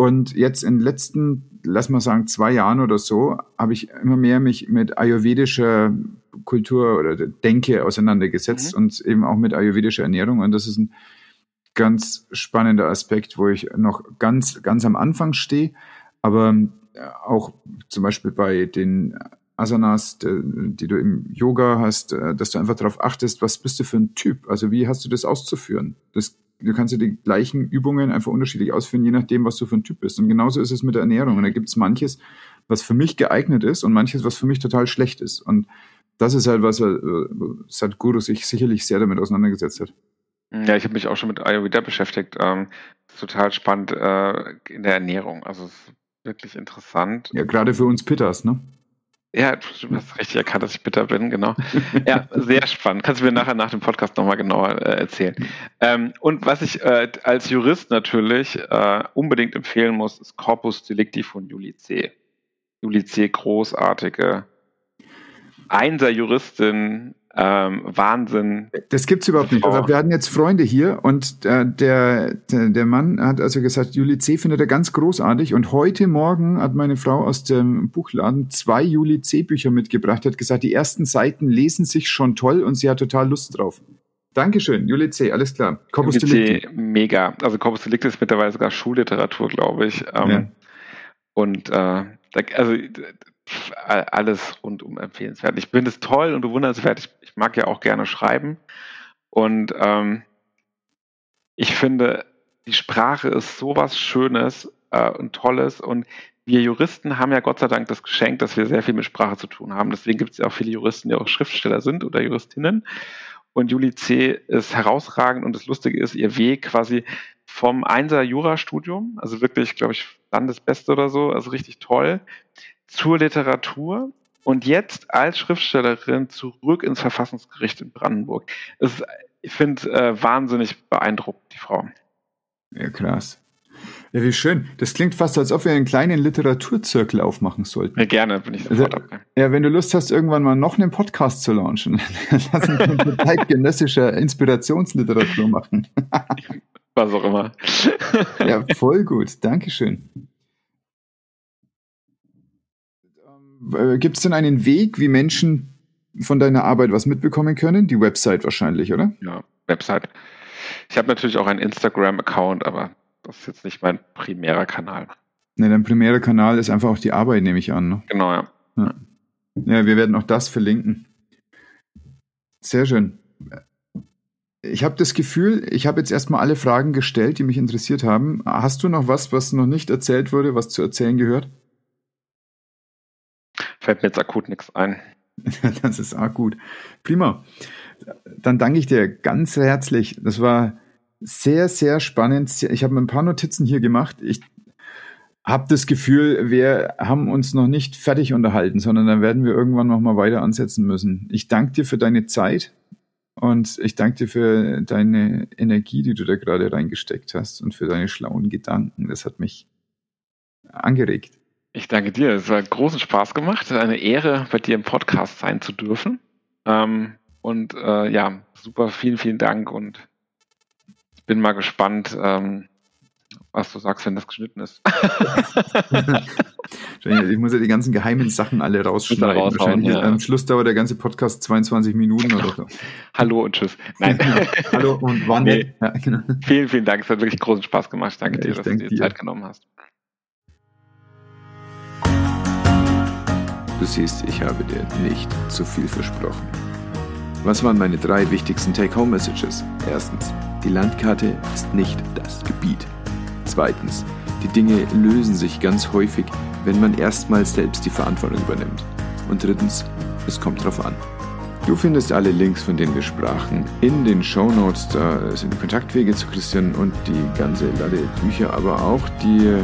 B: Und jetzt in den letzten, lass mal sagen, zwei Jahren oder so, habe ich immer mehr mich mit ayurvedischer Kultur oder Denke auseinandergesetzt mhm. und eben auch mit ayurvedischer Ernährung. Und das ist ein ganz spannender Aspekt, wo ich noch ganz, ganz am Anfang stehe. Aber äh, auch zum Beispiel bei den Asanas, die du im Yoga hast, äh, dass du einfach darauf achtest, was bist du für ein Typ? Also wie hast du das auszuführen? Das du kannst ja die gleichen Übungen einfach unterschiedlich ausführen, je nachdem, was du für ein Typ bist. Und genauso ist es mit der Ernährung. Und da gibt es manches, was für mich geeignet ist und manches, was für mich total schlecht ist. Und das ist halt, was äh, Sadhguru sich sicherlich sehr damit auseinandergesetzt hat.
A: Ja, ich habe mich auch schon mit Ayurveda beschäftigt. Ähm, total spannend äh, in der Ernährung. Also es ist wirklich interessant.
B: Ja, gerade für uns Pitters, ne?
A: Ja, du hast richtig erkannt, dass ich bitter bin, genau. Ja, sehr spannend. Kannst du mir nachher nach dem Podcast nochmal genauer äh, erzählen. Ähm, und was ich äh, als Jurist natürlich äh, unbedingt empfehlen muss, ist Corpus Delicti von Juli C. Juli C., großartige Einser-Juristin, ähm, Wahnsinn.
B: Das gibt's überhaupt nicht. Also wir hatten jetzt Freunde hier und äh, der, der, der Mann hat also gesagt, Juli C. findet er ganz großartig und heute Morgen hat meine Frau aus dem Buchladen zwei Juli C. Bücher mitgebracht, hat gesagt, die ersten Seiten lesen sich schon toll und sie hat total Lust drauf. Dankeschön, Juli C., alles klar.
A: Corpus Delicti. mega. Also Corpus Delicti ist mittlerweile sogar Schulliteratur, glaube ich. Ähm, ja. Und äh, also alles rundum empfehlenswert. Ich finde es toll und bewundernswert. Ich, ich mag ja auch gerne schreiben. Und ähm, ich finde, die Sprache ist sowas Schönes äh, und Tolles. Und wir Juristen haben ja Gott sei Dank das Geschenk, dass wir sehr viel mit Sprache zu tun haben. Deswegen gibt es ja auch viele Juristen, die auch Schriftsteller sind oder Juristinnen. Und Juli C. ist herausragend und das Lustige ist, ihr Weg quasi vom Einser Jurastudium, also wirklich, glaube ich, Landesbeste oder so, also richtig toll, zur Literatur und jetzt als Schriftstellerin zurück ins Verfassungsgericht in Brandenburg. Ist, ich finde äh, wahnsinnig beeindruckend, die Frau.
B: Ja, krass. Ja, wie schön. Das klingt fast, als ob wir einen kleinen Literaturzirkel aufmachen sollten.
A: Ja, gerne, bin ich sofort also, dabei.
B: Ja, wenn du Lust hast, irgendwann mal noch einen Podcast zu launchen, lass uns mit zeitgenössischer Inspirationsliteratur machen.
A: Was auch immer.
B: ja, voll gut. Dankeschön. Äh, Gibt es denn einen Weg, wie Menschen von deiner Arbeit was mitbekommen können? Die Website wahrscheinlich, oder?
A: Ja, Website. Ich habe natürlich auch einen Instagram-Account, aber das ist jetzt nicht mein primärer Kanal.
B: Ne, dein primärer Kanal ist einfach auch die Arbeit, nehme ich an. Ne?
A: Genau, ja.
B: ja. Ja, wir werden auch das verlinken. Sehr schön. Ich habe das Gefühl, ich habe jetzt erstmal alle Fragen gestellt, die mich interessiert haben. Hast du noch was, was noch nicht erzählt wurde, was zu erzählen gehört?
A: Fällt mir jetzt akut nichts ein.
B: das ist auch gut. Prima. Dann danke ich dir ganz herzlich. Das war sehr, sehr spannend. Ich habe mir ein paar Notizen hier gemacht. Ich habe das Gefühl, wir haben uns noch nicht fertig unterhalten, sondern dann werden wir irgendwann noch mal weiter ansetzen müssen. Ich danke dir für deine Zeit und ich danke dir für deine Energie, die du da gerade reingesteckt hast und für deine schlauen Gedanken. Das hat mich angeregt.
A: Ich danke dir. Es hat großen Spaß gemacht. Es ist eine Ehre, bei dir im Podcast sein zu dürfen. Ähm, und äh, ja, super, vielen, vielen Dank und ich bin mal gespannt, ähm, was du sagst, wenn das geschnitten ist.
B: ich muss ja die ganzen geheimen Sachen alle rausschneiden. Wahrscheinlich ja. Am Schluss dauert der ganze Podcast 22 Minuten oder so.
A: Hallo und tschüss. Nein.
B: Hallo und wann? Nee.
A: Ja, genau. Vielen, vielen Dank. Es hat wirklich großen Spaß gemacht. Danke ja, dir, dass du dir, dir Zeit genommen hast.
B: Du siehst, ich habe dir nicht zu viel versprochen. Was waren meine drei wichtigsten Take-Home-Messages? Erstens, die Landkarte ist nicht das Gebiet. Zweitens, die Dinge lösen sich ganz häufig, wenn man erstmals selbst die Verantwortung übernimmt. Und drittens, es kommt drauf an. Du findest alle Links, von denen wir sprachen, in den Show Notes. Da sind Kontaktwege zu Christian und die ganze Lade Bücher, aber auch die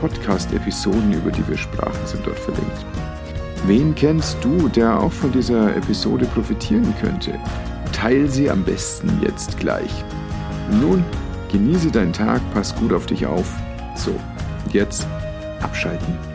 B: Podcast-Episoden, über die wir sprachen, sind dort verlinkt. Wen kennst du, der auch von dieser Episode profitieren könnte? Teil sie am besten jetzt gleich. Nun, genieße deinen Tag, pass gut auf dich auf. So, jetzt abschalten.